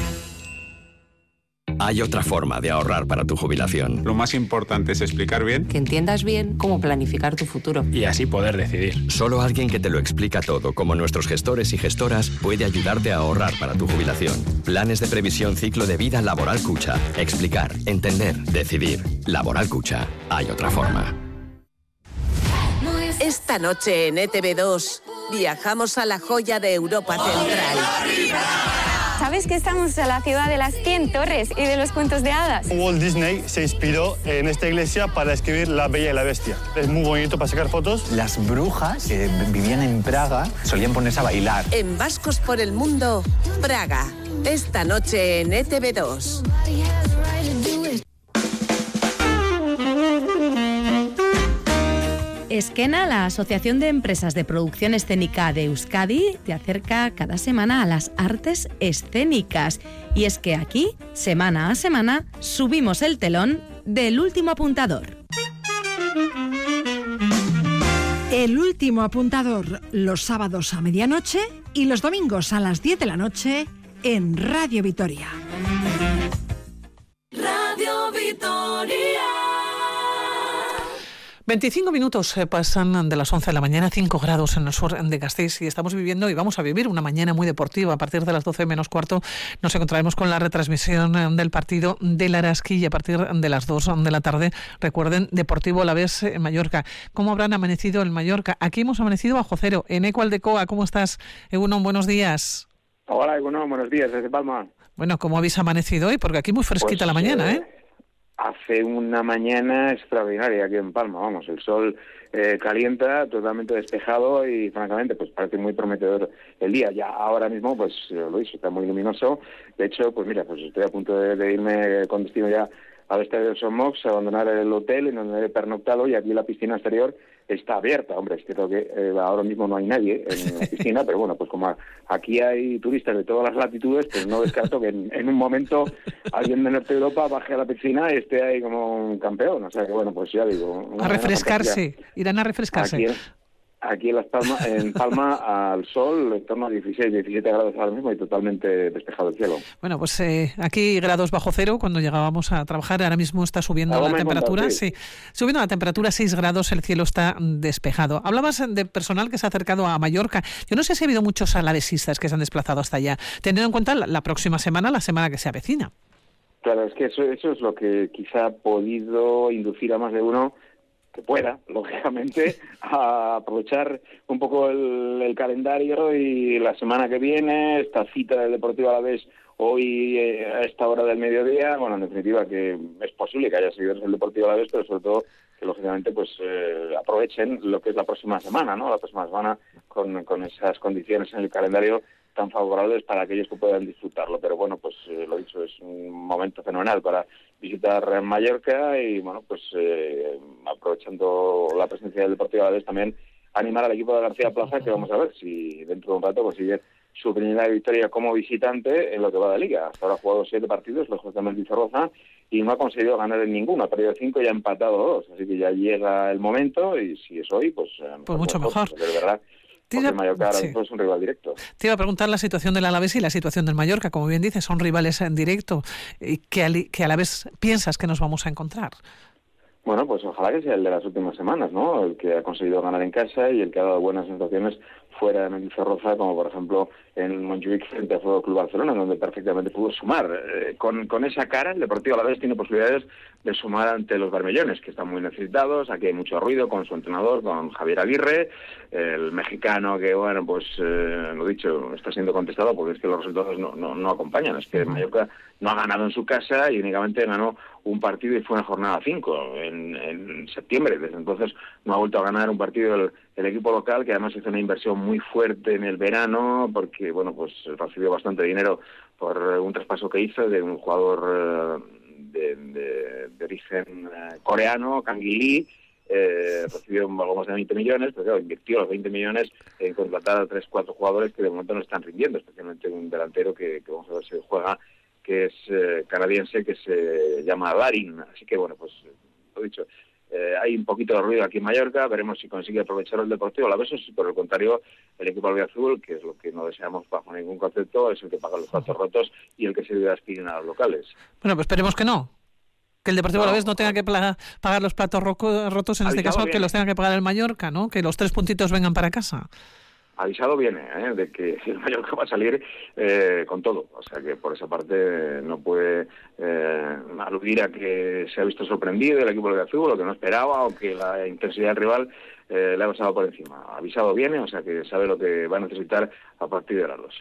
Hay otra forma de ahorrar para tu jubilación. Lo más importante es explicar bien. Que entiendas bien cómo planificar tu futuro. Y así poder decidir. Solo alguien que te lo explica todo, como nuestros gestores y gestoras, puede ayudarte a ahorrar para tu jubilación. Planes de previsión ciclo de vida Laboral Cucha. Explicar, entender, decidir. Laboral Cucha. Hay otra forma. Esta noche en ETV2 viajamos a la joya de Europa Central ¿Sabes que estamos en la ciudad de las 100 torres y de los cuentos de hadas? Walt Disney se inspiró en esta iglesia para escribir La Bella y la Bestia. Es muy bonito para sacar fotos. Las brujas que vivían en Praga solían ponerse a bailar. En Vascos por el Mundo, Praga. Esta noche en E ETV2. Esquena, la Asociación de Empresas de Producción Escénica de Euskadi, te acerca cada semana a las artes escénicas. Y es que aquí, semana a semana, subimos el telón del último apuntador. El último apuntador los sábados a medianoche y los domingos a las 10 de la noche en Radio Vitoria. 25 minutos eh, pasan de las 11 de la mañana, 5 grados en el sur de Gasteiz y estamos viviendo y vamos a vivir una mañana muy deportiva. A partir de las 12 menos cuarto nos encontraremos con la retransmisión eh, del partido de Laraski y a partir de las 2 de la tarde, recuerden, Deportivo La Vez en Mallorca. ¿Cómo habrán amanecido en Mallorca? Aquí hemos amanecido bajo cero. En Ecualdecoa, ¿cómo estás? Egunon, buenos días. Hola, Egunon, buenos días desde Palma. Bueno, ¿cómo habéis amanecido hoy? Porque aquí muy fresquita Pues, la mañana, eh, ¿eh? Hace una mañana extraordinaria aquí en Palma, vamos, el sol eh, calienta, totalmente despejado y francamente pues parece muy prometedor el día. Ya ahora mismo pues lo dicho, está muy luminoso. De hecho, pues mira, pues estoy a punto de, irme con destino ya al estadio de Somox, abandonar el hotel en donde he pernoctado y aquí la piscina exterior está abierta. Hombre, es cierto que eh, ahora mismo no hay nadie en la piscina, pero bueno, pues como aquí hay turistas de todas las latitudes, pues no descarto que en, en un momento alguien de Norte de Europa baje a la piscina y esté ahí como un campeón. O sea que bueno, pues ya digo. A refrescarse, irán a refrescarse. Aquí, aquí en, Las Palma, en Palma al sol, en torno a 16, 17 grados ahora mismo y totalmente despejado el cielo. Bueno, pues eh, aquí grados bajo cero cuando llegábamos a trabajar. Ahora mismo está subiendo la temperatura. contado, sí. sí. subiendo la temperatura 6 grados, el cielo está despejado. Hablabas de personal que se ha acercado a Mallorca. Yo no sé si ha habido muchos alavesistas que se han desplazado hasta allá, teniendo en cuenta la, la próxima semana, la semana que se avecina. Claro, es que eso, eso es lo que quizá ha podido inducir a más de uno pueda, lógicamente, a aprovechar un poco el, el calendario y la semana que viene, esta cita del Deportivo a la vez hoy eh, a esta hora del mediodía, bueno, en definitiva que es posible que haya seguidores del Deportivo a la vez, pero sobre todo que lógicamente pues eh, aprovechen lo que es la próxima semana, ¿no? La próxima semana con, con esas condiciones en el calendario tan favorables para aquellos que puedan disfrutarlo. Pero bueno, pues eh, lo dicho, es un momento fenomenal para visitar Mallorca y bueno, pues eh, aprovechando la presencia del Deportivo Alavés también animar al equipo de García Plaza que vamos a ver si dentro de un rato consigue su primera victoria como visitante en lo que va de liga. Hasta ahora ha jugado siete partidos, lejos de Mendizorroza, y no ha conseguido ganar en ninguno. Ha perdido cinco y ha empatado dos. Así que ya llega el momento y si es hoy, pues... eh, Pues mucho mejor. de verdad, porque el Mallorca sí. es un rival directo. Te iba a preguntar la situación del Alavés y la situación del Mallorca. Como bien dices, son rivales en directo y que, al- que a la vez piensas que nos vamos a encontrar. Bueno, pues ojalá que sea el de las últimas semanas, ¿no? El que ha conseguido ganar en casa y el que ha dado buenas sensaciones fuera de Mendizorroza, como por ejemplo en Montjuic frente al Fútbol Club Barcelona, donde perfectamente pudo sumar. Eh, con, con esa cara, el Deportivo a la vez tiene posibilidades de sumar ante los bermellones, que están muy necesitados. Aquí hay mucho ruido con su entrenador, con Javier Aguirre, el mexicano que, bueno, pues eh, lo dicho, está siendo contestado porque es que los resultados no, no, no acompañan. Es que Mallorca no ha ganado en su casa y únicamente ganó un partido y fue una jornada 5 en, en septiembre. Desde entonces no ha vuelto a ganar un partido el, el equipo local, que además hizo una inversión muy fuerte en el verano, porque bueno pues recibió bastante dinero por un traspaso que hizo de un jugador eh, de, de- de origen eh, coreano, Kang Lee, eh, recibió algo más de 20 millones, pero claro, invirtió los 20 millones en contratar a tres, cuatro jugadores que de momento no están rindiendo, especialmente un delantero que, que vamos a ver si juega, que es eh, canadiense, que se llama Larin. Así que, bueno, pues, lo dicho, eh, hay un poquito de ruido aquí en Mallorca, veremos si consigue aprovechar el Deportivo a la vez, o si por el contrario, el equipo azul, que es lo que no deseamos bajo ningún concepto, es el que paga los platos rotos y el que se aspirar a los locales. Bueno, pues esperemos que no. Que el Deportivo No. Alavés no tenga que pagar los platos rotos, en este caso, que los tenga que pagar el Mallorca, ¿no? Que los tres puntitos vengan para casa. Avisado viene ¿eh? de que el Mallorca va a salir eh, con todo. O sea que por esa parte no puede eh, aludir a que se ha visto sorprendido el equipo de azul, o que no esperaba, o que la intensidad rival eh, le ha pasado por encima. Avisado viene, o sea que sabe lo que va a necesitar a partir de las dos.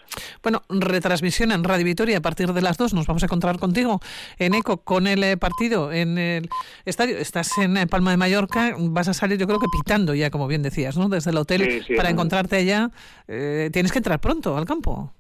Bueno, retransmisión en Radio Vitoria a partir de las dos. Nos vamos a encontrar contigo en ECO con el eh, partido en el estadio. Estás en eh, Palma de Mallorca, vas a salir yo creo que pitando ya, como bien decías, ¿no? Desde el hotel Sí, sí, para en- encontrarte allá. Eh, tienes que entrar pronto al campo.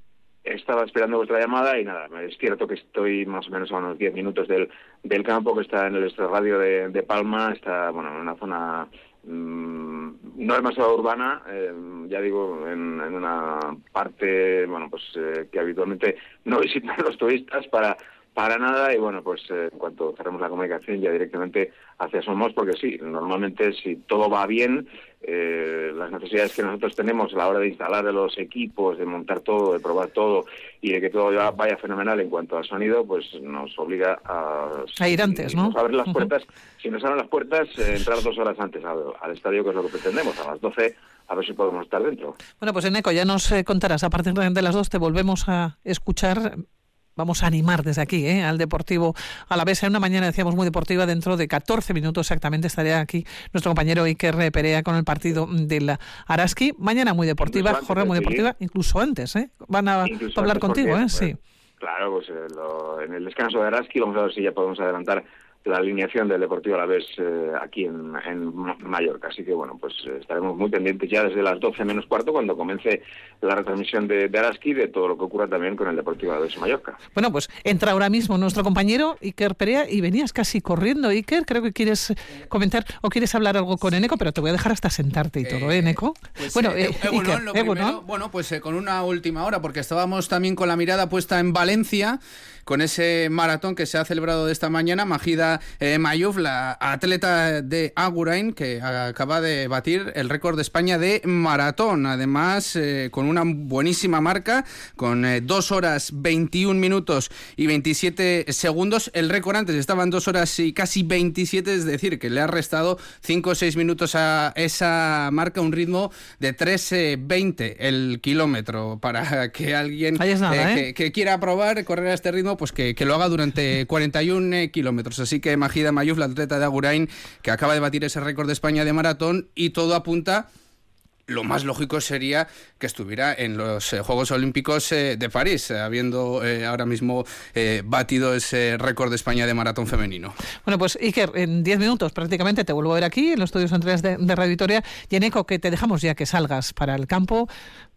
Estaba esperando vuestra llamada y nada, es cierto que estoy más o menos a unos 10 minutos del, del campo que está en el extrarradio de, de Palma, está bueno en una zona no demasiado urbana, eh, ya digo, en, en una parte bueno pues eh, que habitualmente no visitan los turistas para para nada y bueno pues eh, en cuanto cerremos la comunicación ya directamente hacia Somos porque sí normalmente si todo va bien eh, las necesidades que nosotros tenemos a la hora de instalar los equipos de montar todo de probar todo y de que todo ya vaya fenomenal en cuanto al sonido pues nos obliga a A ir antes, ¿no? abren las puertas si nos abren las puertas eh, entrar dos horas antes al, al estadio que es lo que pretendemos a las 12 a ver si podemos estar dentro Bueno, pues en ECO ya nos eh, contarás. A partir de las dos te volvemos a escuchar. Vamos a animar desde aquí ¿eh? al Deportivo a la vez. En una mañana decíamos muy deportiva. Dentro de 14 minutos exactamente estaría aquí nuestro compañero Iker Perea con el partido del Araski. Mañana muy deportiva, antes, jornada muy sí. deportiva, incluso antes. ¿eh? Van a Incluso hablar contigo, porque, ¿eh? Sí. Claro, pues eh, lo- en el descanso de Araski vamos a ver si ya podemos adelantar la alineación del Deportivo a la vez aquí en, en Ma- Mallorca. Así que bueno, pues eh, estaremos muy pendientes ya desde las 12 menos cuarto cuando comience la retransmisión de, de Araski de todo lo que ocurra también con el Deportivo a la vez Mallorca. Bueno, pues entra ahora mismo nuestro compañero Iker Perea y venías casi corriendo, Iker. Creo que quieres comentar o quieres hablar algo con Eneco, pero te voy a dejar hasta sentarte y todo, ¿eh, Eneco? Pues, bueno, eh, eh, Egunon, Iker, lo Egunon. primero, bueno, pues eh, con una última hora, porque estábamos también con la mirada puesta en Valencia, con ese maratón que se ha celebrado de esta mañana, Majida eh, Mayuf, la atleta de Agurain, que acaba de batir el récord de España de maratón, además eh, con una buenísima marca, con 2 horas 21 minutos y 27 segundos. El récord antes estaba en 2 horas y casi 27, es decir, que le ha restado 5 o 6 minutos a esa marca, un ritmo de 3.20 el kilómetro, para que alguien nada, ¿eh? que, que quiera probar correr a este ritmo, pues que, que lo haga durante 41 eh, kilómetros. Así que Majida Mayuf, la atleta de Agurain, que acaba de batir ese récord de España de maratón, y todo apunta lo más lógico sería que estuviera en los eh, Juegos Olímpicos eh, de París, eh, habiendo ahora mismo batido ese récord de España de maratón femenino. Bueno, pues Iker, en 10 minutos prácticamente te vuelvo a ver aquí en los estudios centrales de, de Radio Vitoria. Y Eneco, que te dejamos ya que salgas para el campo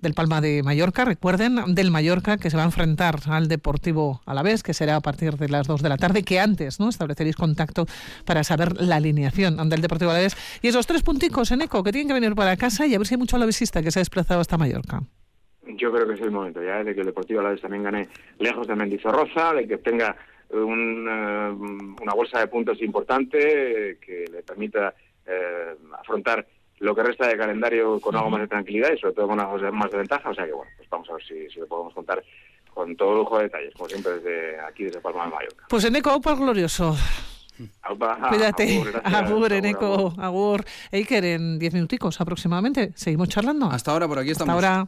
del Palma de Mallorca. Recuerden, del Mallorca, que se va a enfrentar al Deportivo Alavés, que será a partir de las 2 de la tarde, que antes no estableceréis contacto para saber la alineación del Deportivo Alavés. Y esos tres punticos, Eneco, que tienen que venir para casa y a ver si hay mucho alavesista que se ha desplazado hasta Mallorca. Yo creo que es el momento ya ¿eh? de que el Deportivo a la vez también gane lejos de Mendizorroza, de que tenga un, eh, una bolsa de puntos importante que le permita eh, afrontar lo que resta de calendario con algo más de tranquilidad y sobre todo con algo más de ventaja. O sea que bueno, pues vamos a ver si, si lo podemos contar con todo lujo de detalles, como siempre desde aquí, desde Palma de Mallorca. Pues Eneco, aupa glorioso. Aupa, Cuídate. agur. Agur, Agur, Eneco. agur. Agur. Eiker, en 10 minuticos aproximadamente. Seguimos charlando. Hasta ahora, por aquí Hasta estamos. ahora.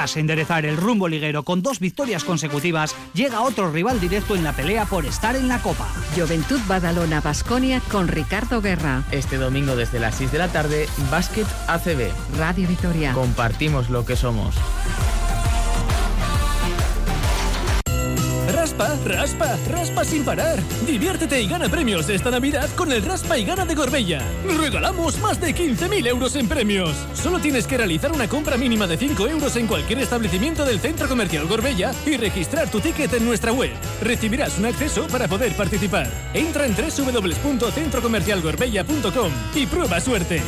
Tras enderezar el rumbo liguero con dos victorias consecutivas, llega otro rival directo en la pelea por estar en la Copa. Juventud Badalona Basconia con Ricardo Guerra. Este domingo desde las 6 de la tarde, Básquet ACB. Radio Vitoria. Compartimos lo que somos. Raspa, raspa, raspa sin parar. Diviértete y gana premios esta Navidad con el Raspa y Gana de Gorbella. Regalamos más de 15.000 euros en premios. Solo tienes que realizar una compra mínima de 5 euros en cualquier establecimiento del Centro Comercial Gorbella y registrar tu ticket en nuestra web. Recibirás un acceso para poder participar. Entra en www.centrocomercialgorbella.com y prueba suerte.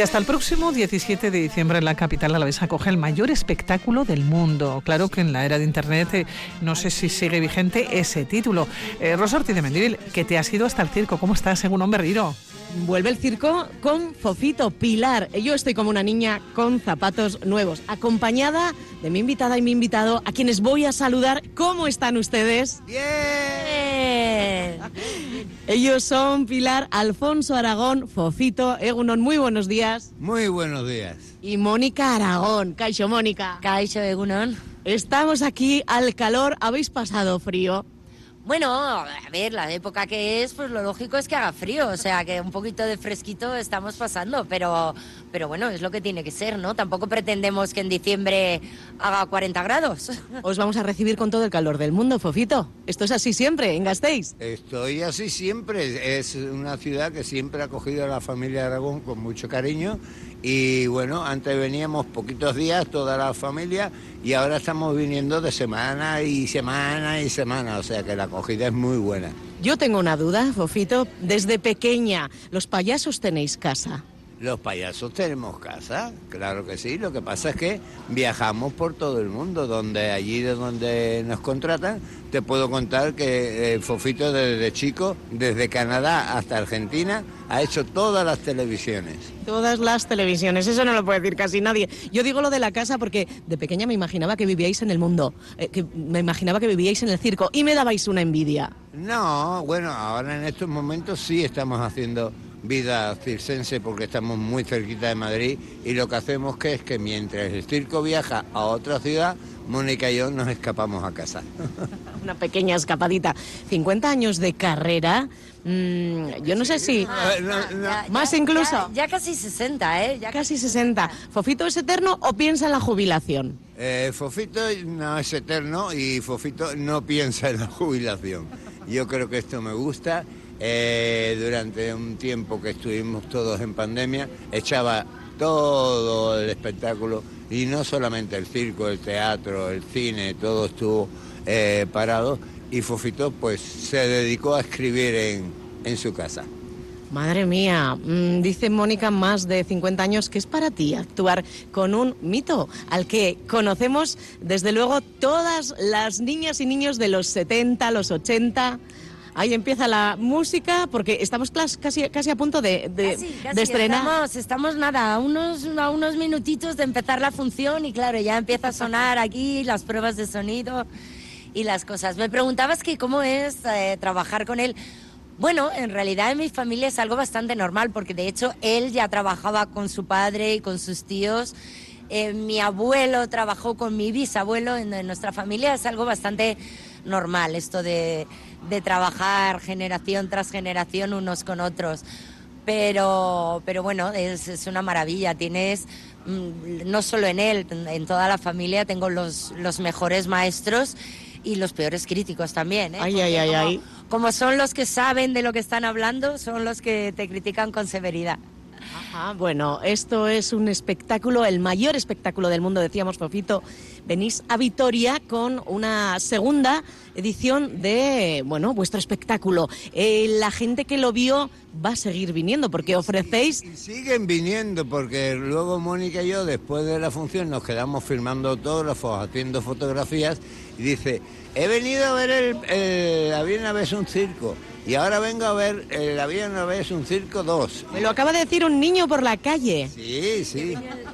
Y hasta el próximo 17 de diciembre en la capital alavesa acoge el mayor espectáculo del mundo. Claro que en la era de Internet eh, no sé si sigue vigente ese título. Eh, Rosa Ortiz de Mendivil, que te has ido hasta el circo. ¿Cómo estás, según Hombre Riro? Vuelve el circo con Fofito Pilar. Yo estoy como una niña con zapatos nuevos, acompañada de mi invitada y mi invitado, a quienes voy a saludar. ¿Cómo están ustedes? Bien. Ellos son Pilar, Alfonso Aragón, Fofito, Egunon. Muy buenos días. Muy buenos días. Y Mónica Aragón. Caixo, Mónica. Caixo, Egunon. Estamos aquí al calor. ¿Habéis pasado frío? Bueno, a ver, la época que es, pues lo lógico es que haga frío, o sea, que un poquito de fresquito estamos pasando, pero, pero bueno, es lo que tiene que ser, ¿no? Tampoco pretendemos que en diciembre haga 40 grados. Os vamos a recibir con todo el calor del mundo, Fofito. Esto es así siempre, en Gasteiz. Estoy así siempre. Es una ciudad que siempre ha acogido a la familia Aragón con mucho cariño y bueno, antes veníamos poquitos días toda la familia y ahora estamos viniendo de semana y semana y semana, o sea que la acogida es muy buena. Yo tengo una duda, Fofito. Desde pequeña, ¿los payasos tenéis casa? Los payasos tenemos casa, claro que sí. Lo que pasa es que viajamos por todo el mundo, donde allí de donde nos contratan. Te puedo contar que eh, Fofito desde chico, desde Canadá hasta Argentina, ha hecho todas las televisiones. Todas las televisiones, eso no lo puede decir casi nadie. Yo digo lo de la casa porque de pequeña me imaginaba que vivíais en el mundo, eh, que me imaginaba que vivíais en el circo y me dabais una envidia. No, bueno, ahora en estos momentos sí estamos haciendo vida circense porque estamos muy cerquita de Madrid y lo que hacemos que es que mientras el circo viaja a otra ciudad, Mónica y yo nos escapamos a casa. Una pequeña escapadita. 50 años de carrera. Mm, yo no sé si... más incluso. Ya, casi 60, ¿eh? Ya casi 60. ¿Fofito es eterno o piensa en la jubilación? Eh, Fofito no es eterno y Fofito no piensa en la jubilación. Yo creo que esto me gusta eh, durante un tiempo que estuvimos todos en pandemia, echaba todo el espectáculo y no solamente el circo, el teatro, el cine, todo estuvo eh, parado y Fofito pues se dedicó a escribir en, en su casa. Madre mía, mm, dice Mónica, más de 50 años, que es para ti actuar con un mito al que conocemos desde luego todas las niñas y niños de los 70, los 80, Ahí empieza la música porque estamos casi, casi a punto de, estrenar. Estamos, nada, a unos, a unos minutitos de empezar la función y claro, ya empieza a sonar aquí las pruebas de sonido y las cosas. Me preguntabas que cómo es eh, trabajar con él. Bueno, en realidad en mi familia es algo bastante normal porque de hecho él ya trabajaba con su padre y con sus tíos. Eh, mi abuelo trabajó con mi bisabuelo en nuestra familia. Es algo bastante normal esto de de trabajar generación tras generación unos con otros. Pero, pero bueno, es, es una maravilla. Tienes, mm, no solo en él, en toda la familia tengo los, los mejores maestros y los peores críticos también. ¿eh? Ay, ay, ay, ay. Como son los que saben de lo que están hablando, son los que te critican con severidad. Ajá, bueno, esto es un espectáculo, el mayor espectáculo del mundo, decíamos, Fofito. Venís a Vitoria con una segunda edición de, bueno, vuestro espectáculo. Eh, la gente que lo vio va a seguir viniendo porque ofrecéis... siguen viniendo porque luego Mónica y yo, después de la función, nos quedamos filmando autógrafos, haciendo fotografías y dice, he venido a ver el, la Bien vez un circo. Y ahora vengo a ver eh, La Vida una vez un circo 2. Me lo acaba de decir un niño por la calle. Sí, sí.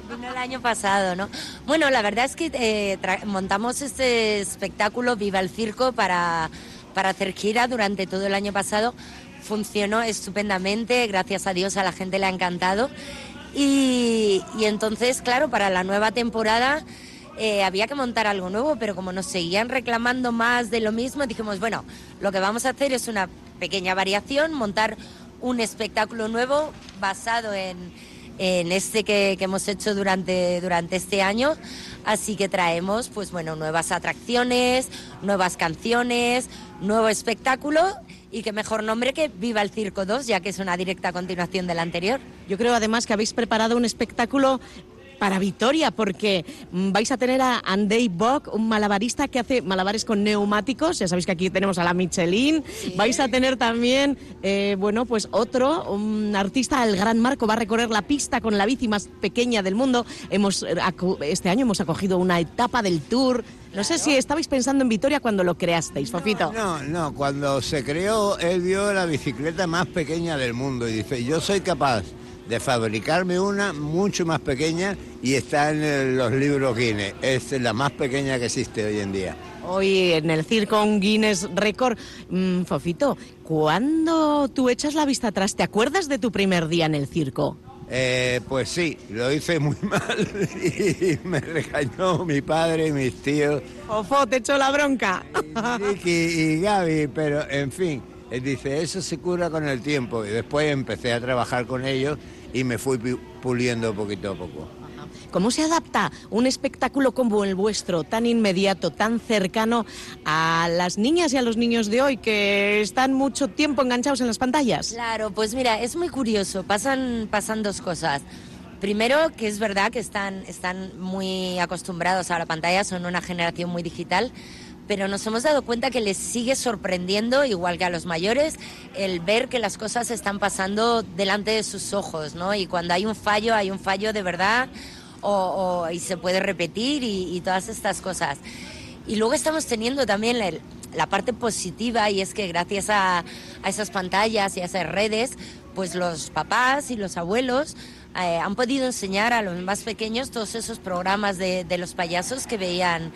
Vino, el año pasado, ¿no? Bueno, la verdad es que eh, montamos este espectáculo Viva el Circo para, para hacer gira durante todo el año pasado. Funcionó estupendamente, gracias a Dios a la gente le ha encantado. Y, y entonces, claro, para la nueva temporada... Eh, había que montar algo nuevo, pero como nos seguían reclamando más de lo mismo, dijimos, bueno, lo que vamos a hacer es una pequeña variación, montar un espectáculo nuevo basado en, en este que, hemos hecho durante, durante este año. Así que traemos, pues bueno, nuevas atracciones, nuevas canciones, nuevo espectáculo y qué mejor nombre que Viva el Circo 2, ya que es una directa continuación del anterior. Yo creo además que habéis preparado un espectáculo para Vitoria, porque vais a tener a Andei Bock, un malabarista que hace malabares con neumáticos. Ya sabéis que aquí tenemos a la Michelin. Vais a tener también, eh, bueno, pues otro, un artista, el Gran Marco, va a recorrer la pista con la bici más pequeña del mundo. Hemos, eh, este año hemos acogido una etapa del tour. No sé si estabais pensando en Vitoria cuando lo creasteis, Fofito. No, no, cuando se creó, él vio la bicicleta más pequeña del mundo y dice, yo soy capaz de fabricarme una mucho más pequeña y está en el- los libros Guinness. Es la más pequeña que existe hoy en día. Hoy en el circo un Guinness Record. Mm, Fofito, ¿cuándo tú echas la vista atrás? ¿Te acuerdas de tu primer día en el circo? Eh, pues sí, lo hice muy mal y me regañó mi padre y mis tíos. Fofo, te echó la bronca. Ricky y Gaby, pero en fin, él dice, eso se cura con el tiempo. Y después empecé a trabajar con ellos y me fui pi- puliendo poquito a poco. ¿Cómo se adapta un espectáculo como el vuestro, tan inmediato, tan cercano a las niñas y a los niños de hoy que están mucho tiempo enganchados en las pantallas? Claro, pues mira, es muy curioso, pasan, pasan dos cosas. Primero, que es verdad que están, están muy acostumbrados a la pantalla, son una generación muy digital, pero nos hemos dado cuenta que les sigue sorprendiendo, igual que a los mayores, el ver que las cosas están pasando delante de sus ojos, ¿no? Y cuando hay un fallo, hay un fallo de verdad, o, o- y se puede repetir y, y todas estas cosas. Y luego estamos teniendo también la, la parte positiva y es que gracias a, a esas pantallas y a esas redes, pues los papás y los abuelos eh, han podido enseñar a los más pequeños todos esos programas de, de los payasos que veían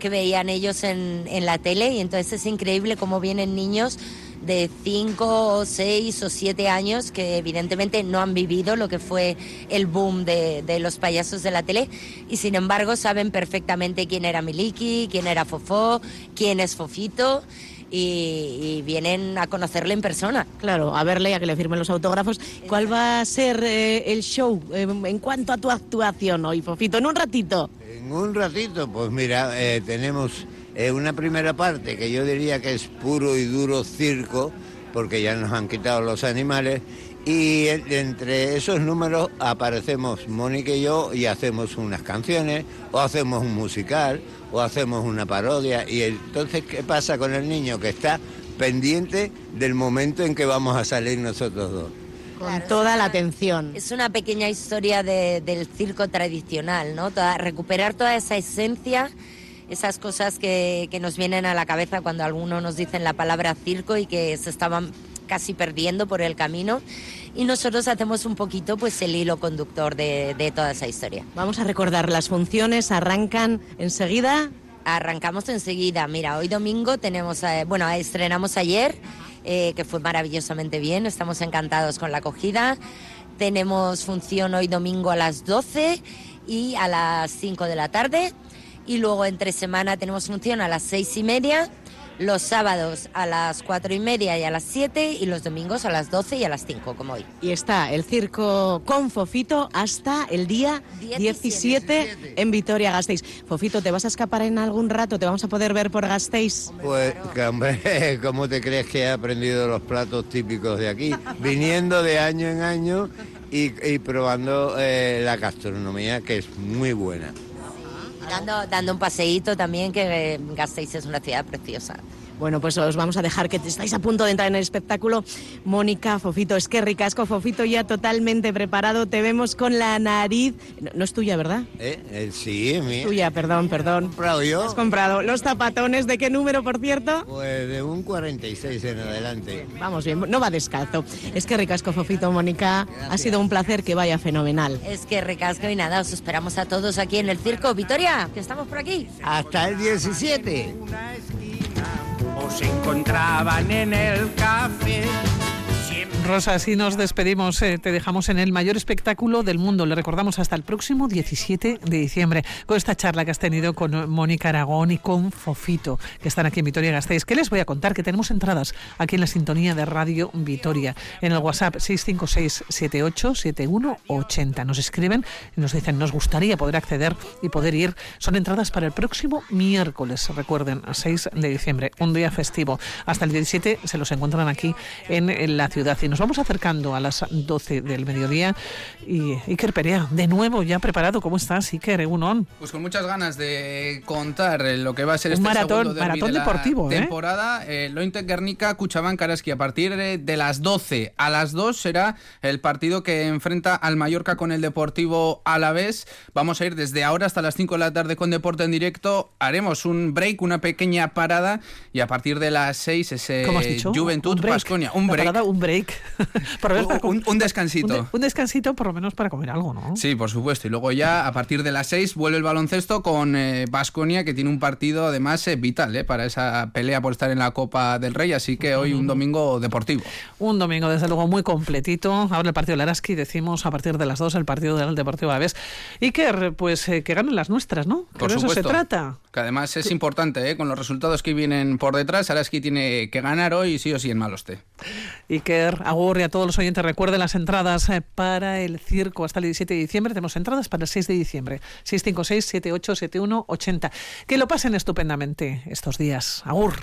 que veían ellos en, en la tele y entonces es increíble cómo vienen niños de 5, 6 o 7 años que evidentemente no han vivido lo que fue el boom de, de los payasos de la tele y sin embargo saben perfectamente quién era Miliki, quién era Fofó, quién es Fofito y, y vienen a conocerle en persona. Claro, a verle, a que le firmen los autógrafos. ¿Cuál va a ser eh, el show eh, en cuanto a tu actuación hoy, Fofito? En un ratito. En un ratito, pues mira, eh, tenemos eh, una primera parte que yo diría que es puro y duro circo, porque ya nos han quitado los animales, y en- entre esos números aparecemos Mónica y yo y hacemos unas canciones, o hacemos un musical, o hacemos una parodia, y entonces, ¿qué pasa con el niño que está pendiente del momento en que vamos a salir nosotros dos? Con toda la atención. Es una pequeña historia de- del circo tradicional, ¿no? Toda- recuperar toda esa esencia, esas cosas que, que nos vienen a la cabeza cuando algunos nos dicen la palabra circo y que se estaban casi perdiendo por el camino. Y nosotros hacemos un poquito pues el hilo conductor de, de toda esa historia. Vamos a recordar las funciones, arrancan enseguida. Arrancamos enseguida. Mira, hoy domingo tenemos, eh, bueno, estrenamos ayer, eh, que fue maravillosamente bien. Estamos encantados con la acogida. Tenemos función hoy domingo a las 12 y a las 5 de la tarde. Y luego entre semana tenemos función a las 6 y media. Los sábados a las 4 y media y a las 7 y los domingos a las 12 y a las 5, como hoy. Y está el circo con Fofito hasta el día 17, en Vitoria-Gasteiz. Fofito, ¿te vas a escapar en algún rato? ¿Te vamos a poder ver por Gasteiz? Pues, hombre, ¿cómo te crees que he aprendido los platos típicos de aquí? Viniendo de año en año y, y probando eh, la gastronomía, que es muy buena. Dando, un paseíto también, que eh, Gasteiz es una ciudad preciosa. Bueno, pues os vamos a dejar que estáis a punto de entrar en el espectáculo. Mónica, Fofito, es que ricasco, Fofito ya totalmente preparado. Te vemos con la nariz. No, no es tuya, ¿verdad? ¿Eh? Eh, sí, es mía. Tuya, perdón, perdón. comprado yo? Has comprado los zapatones. ¿De qué número, por cierto? Pues de un 46 en adelante. Vamos bien, no va descalzo. Es que ricasco, Fofito, Mónica. Ha sido un placer que vaya fenomenal. Es que recasco y nada, os esperamos a todos aquí en el circo. Vitoria, que estamos por aquí. Hasta el 17. Os encontraban en el café. Rosa, así nos despedimos. eh, te dejamos en el mayor espectáculo del mundo. Le recordamos hasta el próximo 17 de diciembre con esta charla que has tenido con Mónica Aragón y con Fofito, que están aquí en Vitoria Gasteiz. ¿Qué les voy a contar? Que tenemos entradas aquí en la sintonía de Radio Vitoria. En el WhatsApp 656-787180. Nos escriben y nos dicen, nos gustaría poder acceder y poder ir. Son entradas para el próximo miércoles, recuerden, 6 de diciembre, un día festivo. Hasta el 17 se los encuentran aquí en, en la ciudad y nos vamos acercando a las 12 del mediodía y Iker Perea, de nuevo ya preparado. ¿Cómo estás, Iker? Egunon. Pues con muchas ganas de contar lo que va a ser Un este maratón- segundo maratón de la deportivo, ¿eh? temporada. Eh, Lointe Guernica, Cuchabán, Karaski. A partir de, las 12 a las 2 será el partido que enfrenta al Mallorca con el Deportivo Alavés. Vamos a ir desde ahora hasta las 5 de la tarde con Deporte en directo. Haremos un break, una pequeña parada y a partir de las 6 ese ¿Cómo has dicho? Juventud Un break. Un break. parada, un break. Para un, un descansito. un de- un descansito por lo menos para comer algo, ¿no? Sí, por supuesto. Y luego ya a partir de las 6 vuelve el baloncesto con Vasconia, que tiene un partido además eh, vital eh, para esa pelea por estar en la Copa del Rey. Así que hoy un domingo deportivo. Un domingo, desde luego, muy completito. Ahora el partido del Araski, decimos a partir de las 2 el partido del Deportivo Alavés. Iker, pues eh, que ganen las nuestras, ¿no? Que Por de eso se trata. Que además es importante, eh, con los resultados que vienen por detrás. Araski tiene que ganar hoy sí o sí en Maloste. Iker, Agur y a todos los oyentes, recuerden las entradas eh, para el circo hasta el 17 de diciembre. Tenemos entradas para el 6 de diciembre. 656-787180. Que lo pasen estupendamente estos días. Agur.